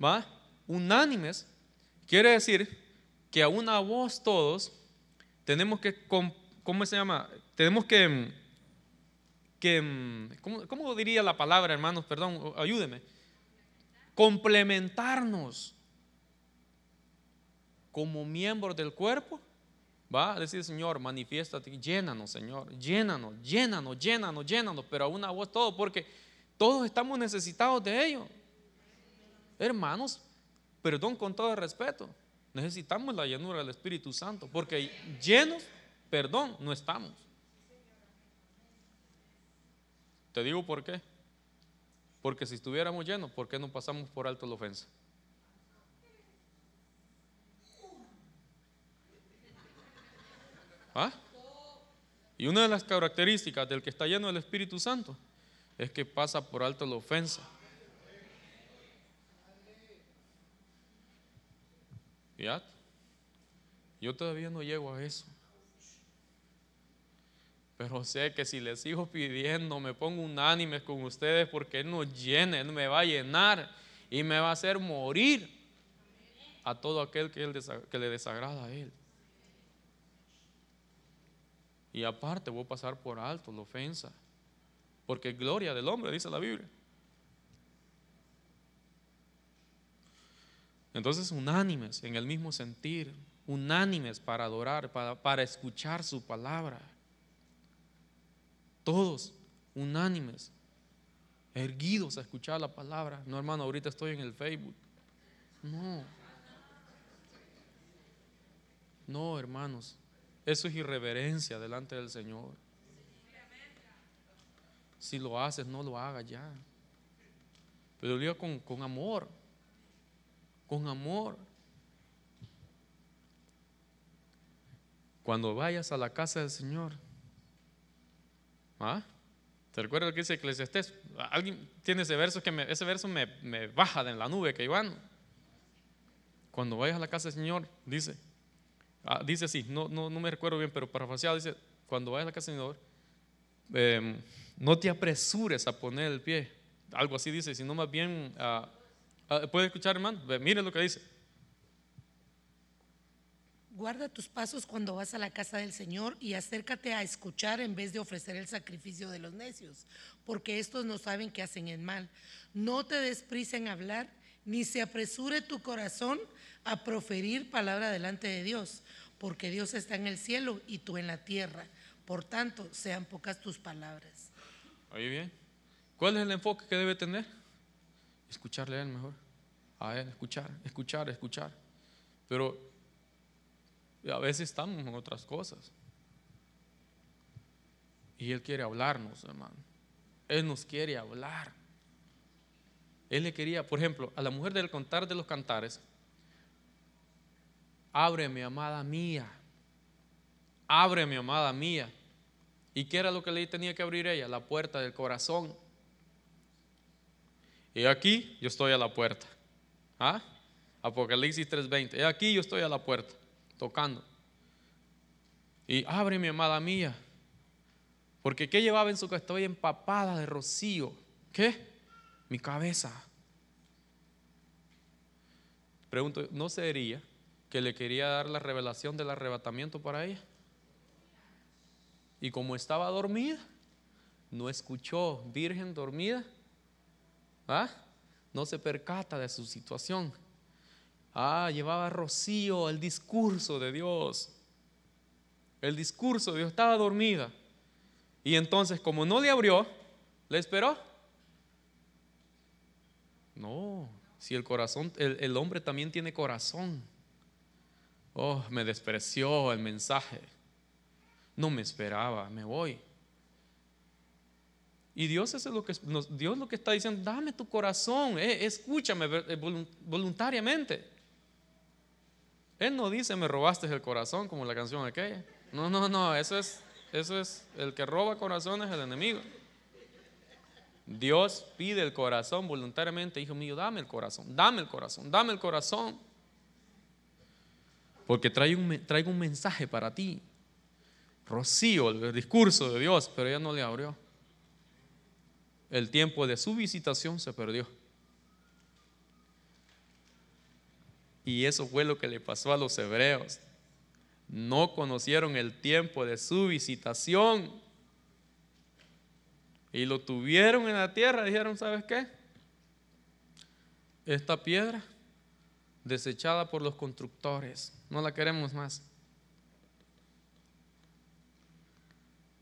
¿va? Unánimes quiere decir que a una voz todos tenemos que, ¿cómo se llama? Tenemos que, que ¿cómo, diría la palabra, hermanos? Perdón, ayúdeme. Complementarnos como miembros del cuerpo. Va a decir, Señor, manifiéstate, llénanos, Señor, llénanos, llénanos, llénanos, llénanos, pero a una voz todo, porque todos estamos necesitados de ello. Hermanos, perdón con todo respeto, necesitamos la llenura del Espíritu Santo, porque llenos, perdón, no estamos. Te digo por qué. Porque si estuviéramos llenos, ¿por qué no pasamos por alto la ofensa? ¿Ah? Y una de las características del que está lleno del Espíritu Santo es que pasa por alto la ofensa. Yo todavía no llego a eso. Pero sé que si les sigo pidiendo, me pongo unánime con ustedes porque Él nos llena, Él me va a llenar y me va a hacer morir a todo aquel que, que le desagrada a Él. Y aparte voy a pasar por alto la ofensa, porque gloria del hombre, dice la Biblia. Entonces, unánimes en el mismo sentir, unánimes para adorar, para, escuchar su palabra. Todos unánimes, erguidos a escuchar la palabra. No, hermano, ahorita estoy en el Facebook. No. No, hermanos. Eso es irreverencia delante del Señor. Si lo haces, no lo hagas ya. Pero digo con, con amor con amor. Cuando vayas a la casa del Señor, ¿ah? ¿Te recuerdas lo que dice Eclesiastés? Alguien tiene ese verso que me, ese verso me, me baja de la nube que iban. Cuando vayas a la casa del Señor, dice, ah, dice así, no, no, no me recuerdo bien, pero parafraseado dice, cuando vayas a la casa del Señor, em, no te apresures a poner el pie. Algo así dice, sino más bien, uh, ¿puede escuchar hermano? Mire lo que dice. Guarda tus pasos cuando vas a la casa del Señor y acércate a escuchar en vez de ofrecer el sacrificio de los necios, porque estos no saben qué hacen en mal. No te desprisa en hablar, ni se apresure tu corazón a proferir palabra delante de Dios, porque Dios está en el cielo y tú en la tierra. Por tanto, sean pocas tus palabras. Oye bien, ¿cuál es el enfoque que debe tener? Escucharle a él mejor. A él, escuchar, escuchar, escuchar. Pero a veces estamos en otras cosas. Y Él quiere hablarnos, hermano. Él nos quiere hablar. Él le quería, por ejemplo, a la mujer del contar de los cantares, ábreme, amada mía, ábreme, amada mía. ¿Y qué era lo que le tenía que abrir ella? La puerta del corazón. Y aquí yo estoy a la puerta. ¿Ah? Apocalipsis 3:20. Y aquí yo estoy a la puerta tocando. Y abre mi amada mía. Porque ¿qué llevaba en su cabeza? Estoy empapada de rocío. ¿Qué? Mi cabeza. Pregunto, ¿no sería que le quería dar la revelación del arrebatamiento para ella? Y como estaba dormida, no escuchó, virgen dormida, ¿ah? no se percata de su situación. Ah, llevaba rocío el discurso de Dios. El discurso de Dios estaba dormida. Y entonces, como no le abrió, ¿le esperó? No, si el corazón, el, el hombre también tiene corazón. Oh, me despreció el mensaje. No me esperaba, me voy. Y Dios es lo que Dios lo que está diciendo, dame tu corazón, eh, escúchame eh, voluntariamente. Él no dice, me robaste el corazón como la canción aquella. No, no, no, eso es, eso es, el que roba corazones es el enemigo. Dios pide el corazón voluntariamente, hijo mío, dame el corazón, dame el corazón, dame el corazón. Porque traigo un, un mensaje para ti. Rocío, el discurso de Dios, pero ella no le abrió. El tiempo de su visitación se perdió. Y eso fue lo que le pasó a los hebreos. No conocieron el tiempo de su visitación. Y lo tuvieron en la tierra. Dijeron, ¿sabes qué? Esta piedra desechada por los constructores. No la queremos más.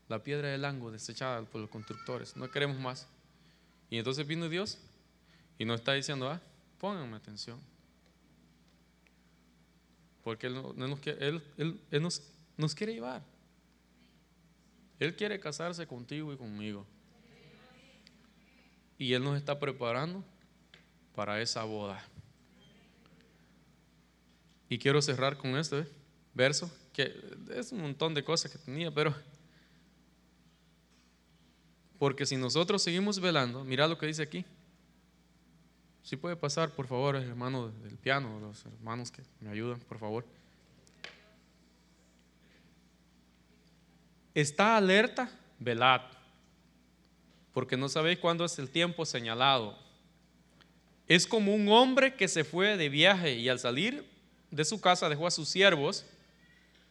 La piedra del ángulo desechada por los constructores. No queremos más. Y entonces vino Dios y nos está diciendo, ah, pónganme atención. Porque Él, nos, quiere, nos, quiere llevar. Él quiere casarse contigo y conmigo. Y Él nos está preparando para esa boda. Y quiero cerrar con este verso, que es un montón de cosas que tenía, pero porque si nosotros seguimos velando, mira lo que dice aquí. Si puede pasar, por favor, hermano del piano, los hermanos que me ayudan, por favor. Está alerta, velad, porque no sabéis cuándo es el tiempo señalado. Es como un hombre que se fue de viaje y al salir de su casa dejó a sus siervos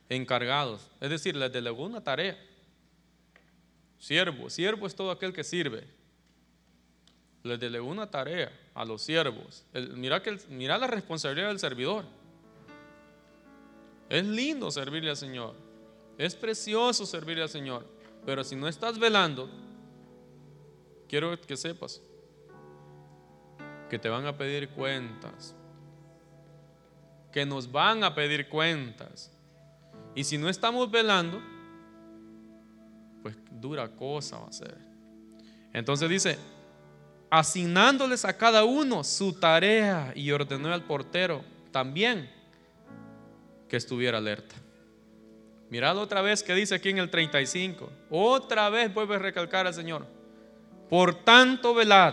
encargados, es decir, les delegó una tarea. Siervo, siervo es todo aquel que sirve le delegó una tarea a los siervos. mira, que mira la responsabilidad del servidor. Es lindo servirle al Señor. Es precioso servirle al Señor. Pero si no estás velando, quiero que sepas que te van a pedir cuentas. Que nos van a pedir cuentas. Y si no estamos velando, pues dura cosa va a ser. Entonces dice, asignándoles a cada uno su tarea y ordenó al portero también que estuviera alerta. Mirad otra vez que dice aquí en el 35. Otra vez vuelve a recalcar al Señor. Por tanto, velad,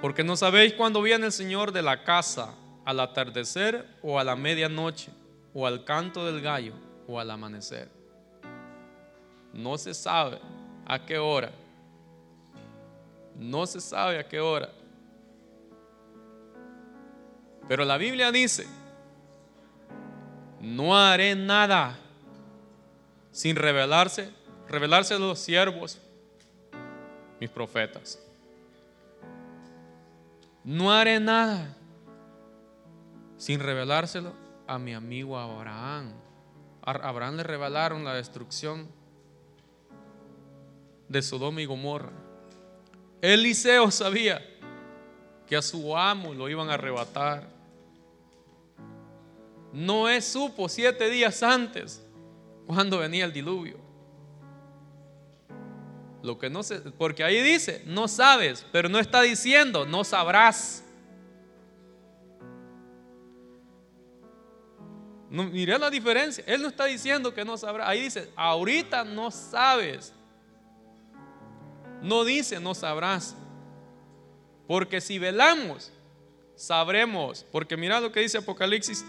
porque no sabéis cuándo viene el Señor de la casa, al atardecer o a la medianoche, o al canto del gallo, o al amanecer. No se sabe a qué hora. No se sabe a qué hora. Pero la Biblia dice, no haré nada sin revelarse, revelarse a los siervos, mis profetas. No haré nada sin revelárselo a mi amigo Abraham. A Abraham le revelaron la destrucción de Sodoma y Gomorra. Eliseo sabía que a su amo lo iban a arrebatar. Noé supo siete días antes cuando venía el diluvio. Lo que no sé, porque ahí dice, no sabes, pero no está diciendo, no sabrás. No, la diferencia. Él no está diciendo que no sabrá. Ahí dice, ahorita no sabes. No dice, no sabrás. Porque si velamos, sabremos. Porque mira lo que dice Apocalipsis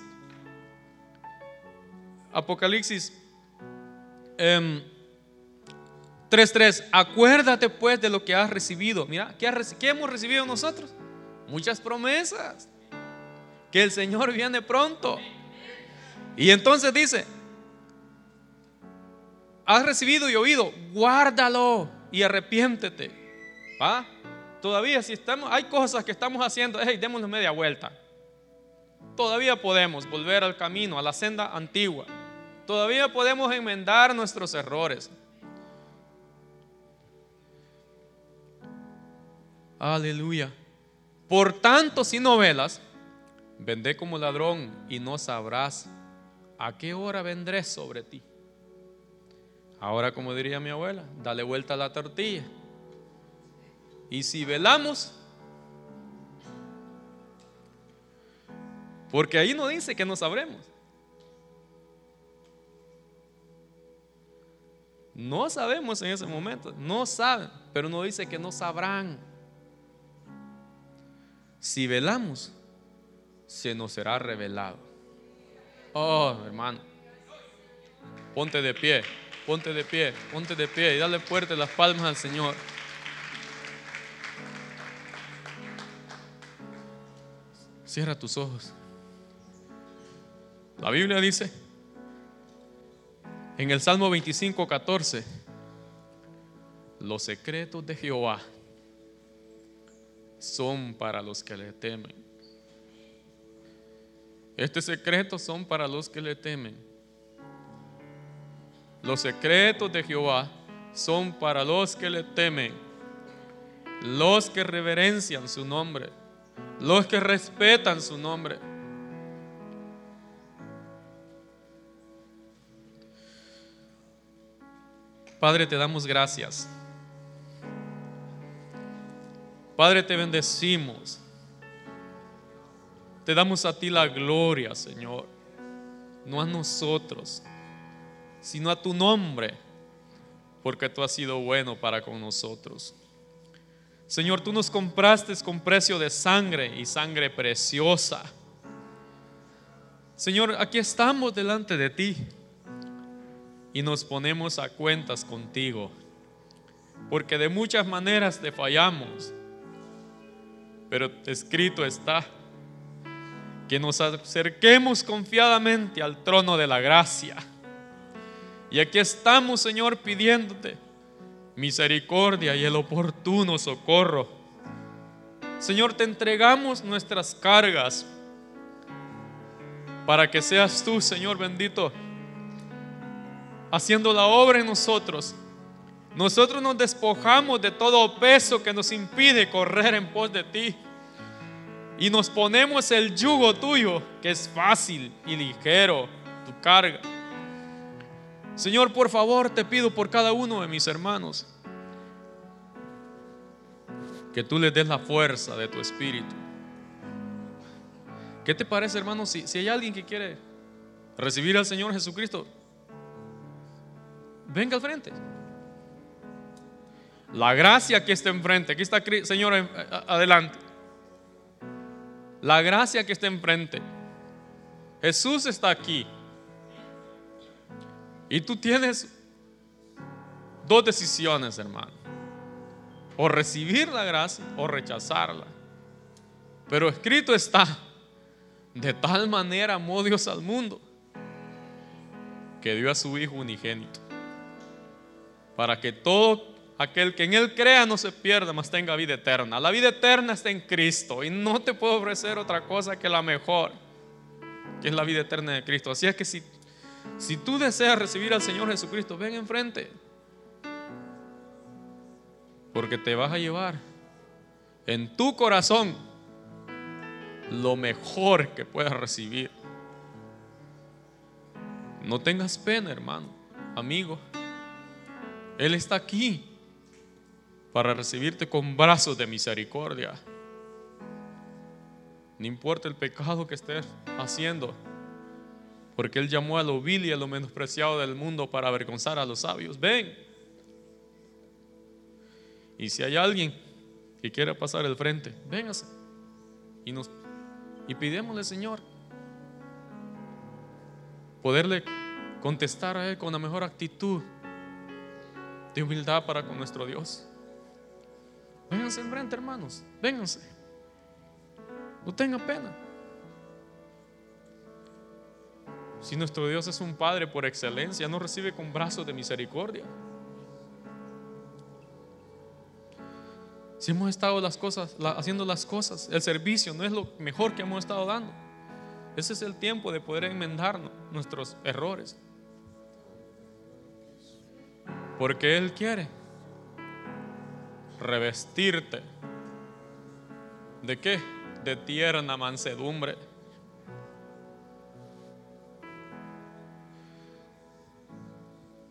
Apocalipsis 3.3. Em, Acuérdate pues de lo que has recibido. Mira, ¿qué, ¿qué hemos recibido nosotros? Muchas promesas. Que el Señor viene pronto. Y entonces dice, has recibido y oído, guárdalo y arrepiéntete. ¿Ah? Todavía si estamos, hay cosas que estamos haciendo, hey, démonos media vuelta. Todavía podemos volver al camino, a la senda antigua. Todavía podemos enmendar nuestros errores. Aleluya. Por tanto, si no velas, vendé como ladrón y no sabrás a qué hora vendré sobre ti. Ahora, como diría mi abuela, dale vuelta a la tortilla. Y si velamos, porque ahí no dice que no sabremos. No sabemos en ese momento, no saben, pero no dice que no sabrán. Si velamos, se nos será revelado. Oh, hermano, ponte de pie, ponte de pie, ponte de pie y dale fuerte las palmas al Señor. Cierra tus ojos. La Biblia dice en el Salmo 25, 14, los secretos de Jehová son para los que le temen. Este secreto son para los que le temen. Los secretos de Jehová son para los que le temen, los que reverencian su nombre, los que respetan su nombre. Padre, te damos gracias. Padre, te bendecimos. Te damos a ti la gloria, Señor. No a nosotros, sino a tu nombre, porque tú has sido bueno para con nosotros. Señor, tú nos compraste con precio de sangre y sangre preciosa. Señor, aquí estamos delante de ti y nos ponemos a cuentas contigo. Porque de muchas maneras te fallamos. Pero escrito está que nos acerquemos confiadamente al trono de la gracia. Y aquí estamos, Señor, pidiéndote misericordia y el oportuno socorro. Señor, te entregamos nuestras cargas para que seas tú, Señor bendito, haciendo la obra en nosotros. Nosotros nos despojamos de todo peso que nos impide correr en pos de ti. Y nos ponemos el yugo tuyo, que es fácil y ligero, tu carga. Señor, por favor, te pido por cada uno de mis hermanos. que tú les des la fuerza de tu espíritu. ¿Qué te parece, hermano, si, si hay alguien que quiere recibir al Señor Jesucristo? Venga al frente. La gracia que está enfrente, aquí está Señor adelante. La gracia que está enfrente. Jesús está aquí. Y tú tienes dos decisiones, hermano. O recibir la gracia o rechazarla. Pero escrito está, de tal manera amó Dios al mundo que dio a su Hijo unigénito. Para que todo aquel que en Él crea no se pierda, mas tenga vida eterna. La vida eterna está en Cristo y no te puedo ofrecer otra cosa que la mejor, que es la vida eterna de Cristo. Así es que si, si tú deseas recibir al Señor Jesucristo, ven enfrente. Porque te vas a llevar en tu corazón lo mejor que puedas recibir. No tengas pena, hermano, amigo. Él está aquí para recibirte con brazos de misericordia. No importa el pecado que estés haciendo, porque Él llamó a lo vil y a lo menospreciado del mundo para avergonzar a los sabios. Ven. Y si hay alguien que quiera pasar el frente, véngase. Y, nos, y pidémosle, Señor, poderle contestar a Él con la mejor actitud de humildad para con nuestro Dios. Vénganse enfrente, hermanos. Vénganse. No tengan pena. Si nuestro Dios es un Padre por excelencia, no recibe con brazos de misericordia. Si hemos estado las cosas, haciendo las cosas, el servicio no es lo mejor que hemos estado dando. Ese es el tiempo de poder enmendar nuestros errores. Porque Él quiere revestirte. ¿De qué? De tierna mansedumbre.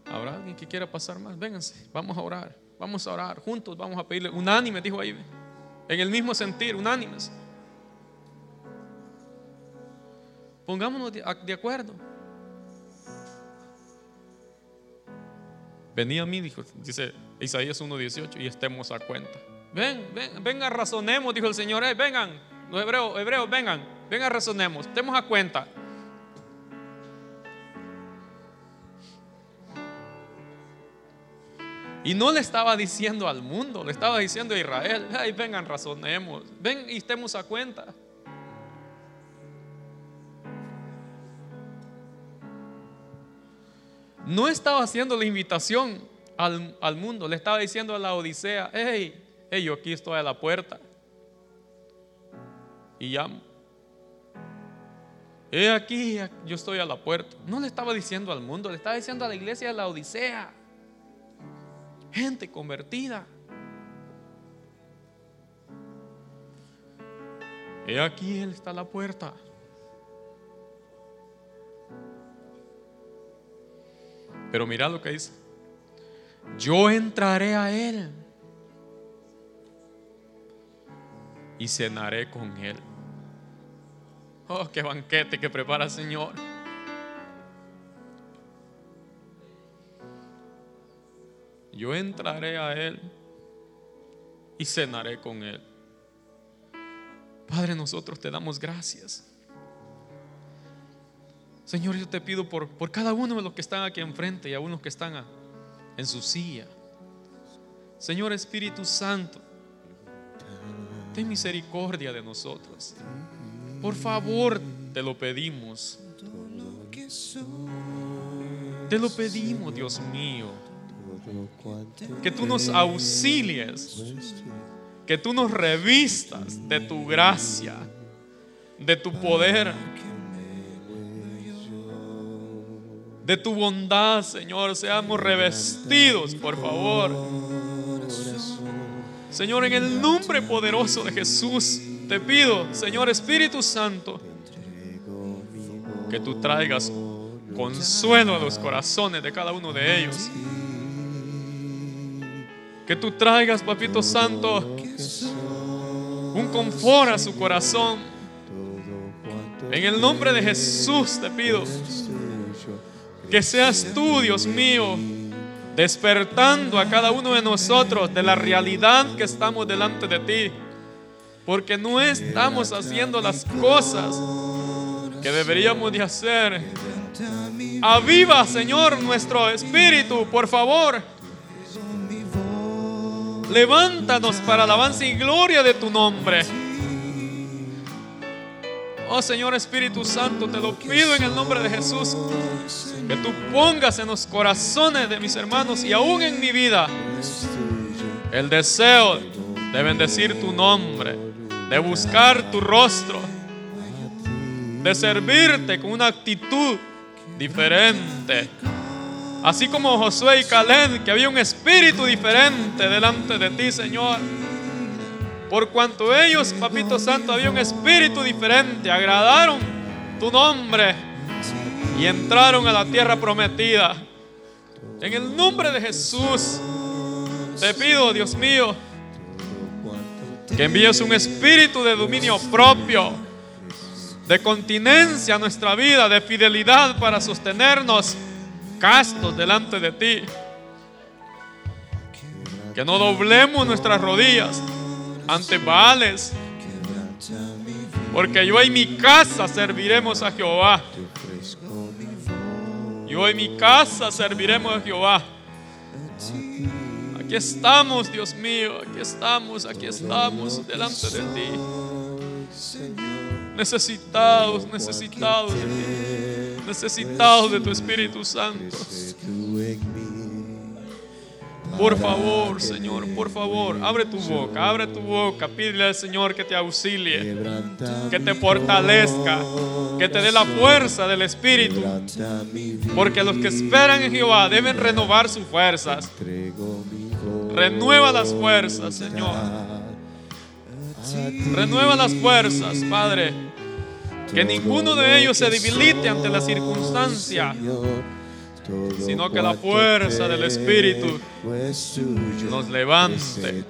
¿Habrá alguien que quiera pasar más? Vénganse, vamos a orar. Vamos a orar juntos, vamos a pedirle unánime, dijo ahí. En el mismo sentir, unánimes. Pongámonos de acuerdo. Venía a mí, dijo, dice Isaías 1.18, y estemos a cuenta. Ven, ven, venga, razonemos, dijo el Señor. Vengan, los hebreos, hebreos, vengan, vengan, razonemos, estemos a cuenta. Y no le estaba diciendo al mundo, le estaba diciendo a Israel, ay, vengan, razonemos, ven y estemos a cuenta. no estaba haciendo la invitación al, mundo, le estaba diciendo a la Odisea, hey, hey, yo aquí estoy a la puerta. Y llamo. He aquí, yo estoy a la puerta. No le estaba diciendo al mundo, le estaba diciendo a la iglesia de la Odisea. Gente convertida. He aquí, Él está a la puerta. Pero mira lo que dice. Yo entraré a Él y cenaré con Él. Oh, qué banquete que prepara el Señor. Yo entraré a Él y cenaré con Él. Padre, nosotros te damos gracias. Señor, yo te pido por, por cada uno de los que están aquí enfrente y a unos que están en su silla. Señor Espíritu Santo, ten misericordia de nosotros. Por favor, te lo pedimos. Te lo pedimos, Dios mío. Que tú nos auxilies. Que tú nos revistas de tu gracia, de tu poder de tu bondad, Señor. Seamos revestidos, por favor. Señor, en el nombre poderoso de Jesús, te pido, Señor Espíritu Santo, que tú traigas consuelo a los corazones de cada uno de ellos. Que tú traigas, Papito Santo, un confort a su corazón. En el nombre de Jesús te pido que seas tú, Dios mío, despertando a cada uno de nosotros de la realidad que estamos delante de ti. Porque no estamos haciendo las cosas que deberíamos de hacer. Aviva, Señor, nuestro espíritu, por favor. Levántanos para alabanza y gloria de tu nombre. Oh Señor Espíritu Santo, te lo pido en el nombre de Jesús. Que tú pongas en los corazones de mis hermanos y aún en mi vida el deseo de bendecir tu nombre, de buscar tu rostro, de servirte con una actitud diferente. Así como Josué y Caleb, que había un espíritu diferente delante de ti, Señor. Por cuanto ellos, Papito Santo, había un espíritu diferente, agradaron tu nombre y entraron a la tierra prometida. En el nombre de Jesús, te pido, Dios mío, que envíes un espíritu de dominio propio, de continencia a nuestra vida, de fidelidad para sostenernos castos delante de ti. Que no doblemos nuestras rodillas ante Baales. Porque yo y mi casa serviremos a Jehová. Yo y mi casa serviremos a Jehová. Aquí estamos, Dios mío, aquí estamos, aquí estamos delante de ti. Necesitados, necesitados de ti. Necesitados de tu Espíritu Santo. Por favor, Señor, por favor, abre tu boca, abre tu boca, pídele al Señor que te auxilie, que te fortalezca, que te dé la fuerza del Espíritu. Porque los que esperan en Jehová deben renovar sus fuerzas. Renueva las fuerzas, Señor. Renueva las fuerzas, Padre. Que ninguno de ellos se debilite ante la circunstancia sino que la fuerza del Espíritu nos levante.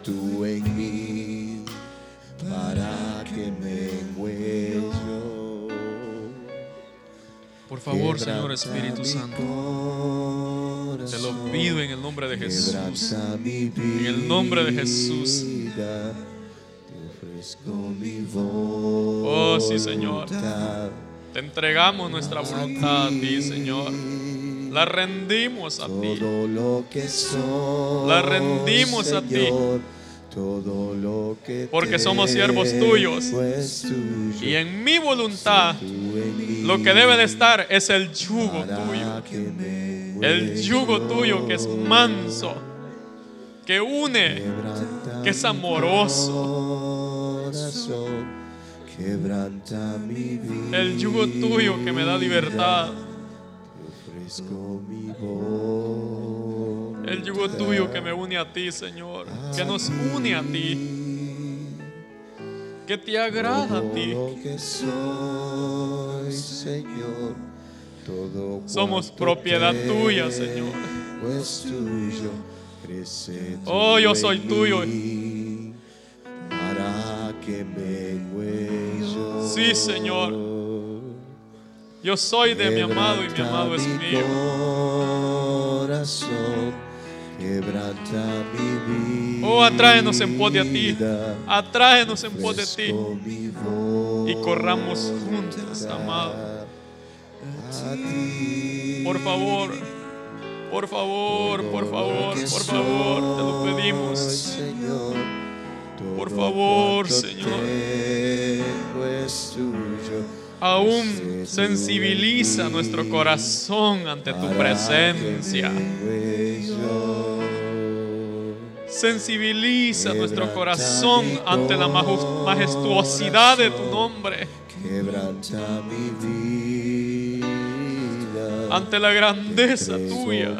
Por favor, Señor Espíritu Santo, te lo pido en el nombre de Jesús. En el nombre de Jesús. Oh, sí, Señor. Te entregamos nuestra voluntad a ti, Señor. La rendimos a ti. La rendimos a ti. Porque somos siervos tuyos. Y en mi voluntad lo que debe de estar es el yugo tuyo. El yugo tuyo que es manso, que une, que es amoroso. El yugo tuyo que me da libertad. El yugo tuyo que me une a ti, Señor, que nos une a ti, que te agrada a ti. Somos propiedad tuya, Señor. Oh, yo soy tuyo. Sí, Señor. Yo soy de mi amado y mi amado es mío. Oh, atráenos en pos de ti. Atráenos en pos de ti. Y corramos juntos, amado. Por favor, por favor, por favor, por favor, te lo pedimos. Por favor, Señor aún sensibiliza nuestro corazón ante tu presencia. Sensibiliza nuestro corazón ante la majestuosidad de tu nombre. Ante la grandeza tuya.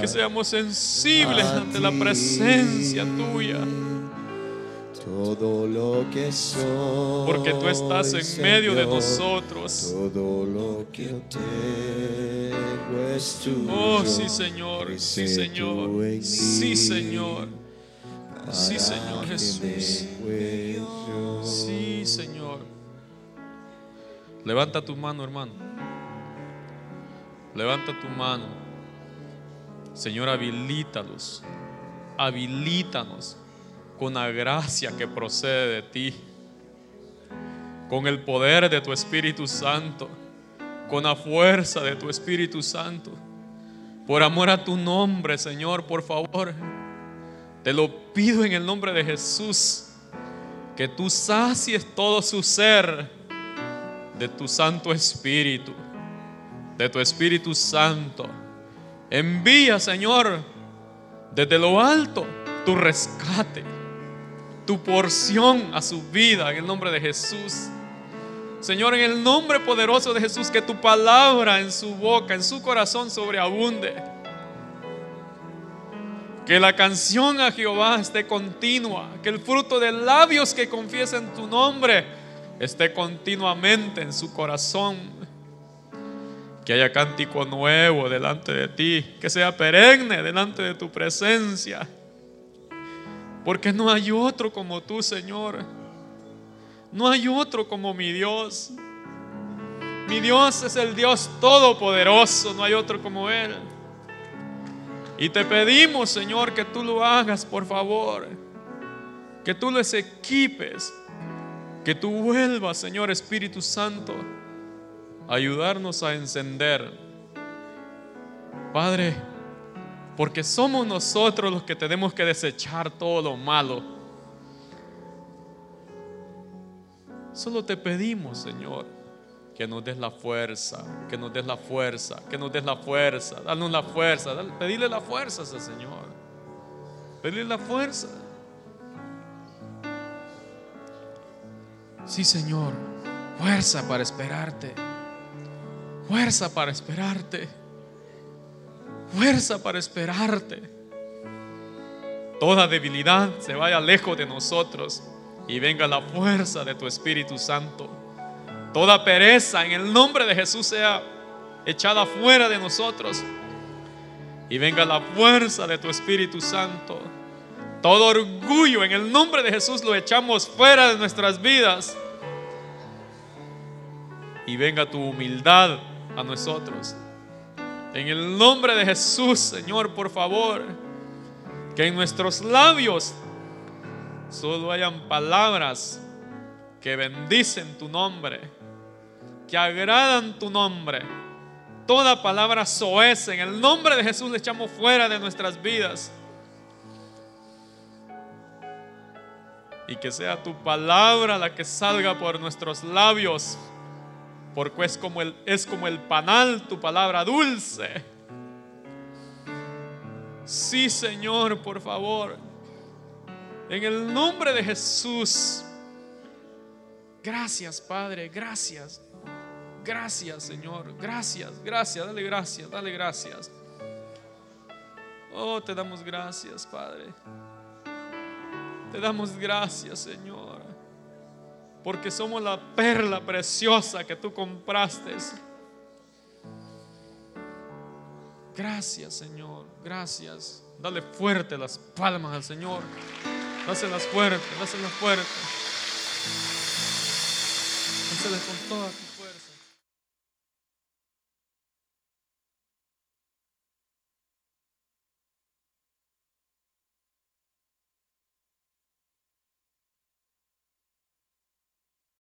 Que seamos sensibles ante la presencia tuya todo lo que soy, porque tú estás en medio de nosotros. Todo lo que tengo es tuyo. Oh, sí, Señor. Sí, Señor. Sí, Señor. Sí, Señor Jesús. Sí, Señor. Levanta tu mano, hermano. Levanta tu mano. Señor, habilítalos. Habilítanos con la gracia que procede de ti. Con el poder de tu Espíritu Santo. Con la fuerza de tu Espíritu Santo. Por amor a tu nombre, Señor, por favor. Te lo pido en el nombre de Jesús que tú sacies todo su ser de tu Santo Espíritu, de tu Espíritu Santo. Envía, Señor, desde lo alto tu rescate, tu porción a su vida en el nombre de Jesús. Señor, en el nombre poderoso de Jesús, que tu palabra en su boca, en su corazón sobreabunde. Que la canción a Jehová esté continua, que el fruto de labios que confiesen tu nombre esté continuamente en su corazón. Que haya cántico nuevo delante de ti, que sea perenne delante de tu presencia. Porque no hay otro como tú, Señor. No hay otro como mi Dios. Mi Dios es el Dios todopoderoso, no hay otro como Él. Y te pedimos, Señor, que tú lo hagas, por favor. Que tú les equipes. Que tú vuelvas, Señor Espíritu Santo, a ayudarnos a encender. Padre, porque somos nosotros los que tenemos que desechar todo lo malo. Solo te pedimos, Señor, que nos des la fuerza, que nos des la fuerza, que nos des la fuerza, danos la fuerza, pedirle la fuerza a ese Señor, pedirle la fuerza. Sí, Señor, fuerza para esperarte, fuerza para esperarte, fuerza para esperarte. Toda debilidad se vaya lejos de nosotros y venga la fuerza de tu Espíritu Santo. Toda pereza en el nombre de Jesús sea echada fuera de nosotros y venga la fuerza de tu Espíritu Santo. Todo orgullo en el nombre de Jesús lo echamos fuera de nuestras vidas y venga tu humildad a nosotros. En el nombre de Jesús, Señor, por favor, que en nuestros labios solo hayan palabras que bendicen tu nombre, que agradan tu nombre. Toda palabra soez en el nombre de Jesús le echamos fuera de nuestras vidas. Y que sea tu palabra la que salga por nuestros labios, porque es como el, es como el panal, tu palabra dulce. Sí, Señor, por favor. En el nombre de Jesús. Gracias, Padre, gracias. Gracias, Señor. Gracias, gracias. Dale gracias, dale gracias. Oh, te damos gracias, Padre. Te damos gracias, Señor. Porque somos la perla preciosa que tú compraste. Gracias, Señor. Gracias. Dale fuerte las palmas al Señor. Dáselas fuerte, dáselas fuerte. Dáselas con toda.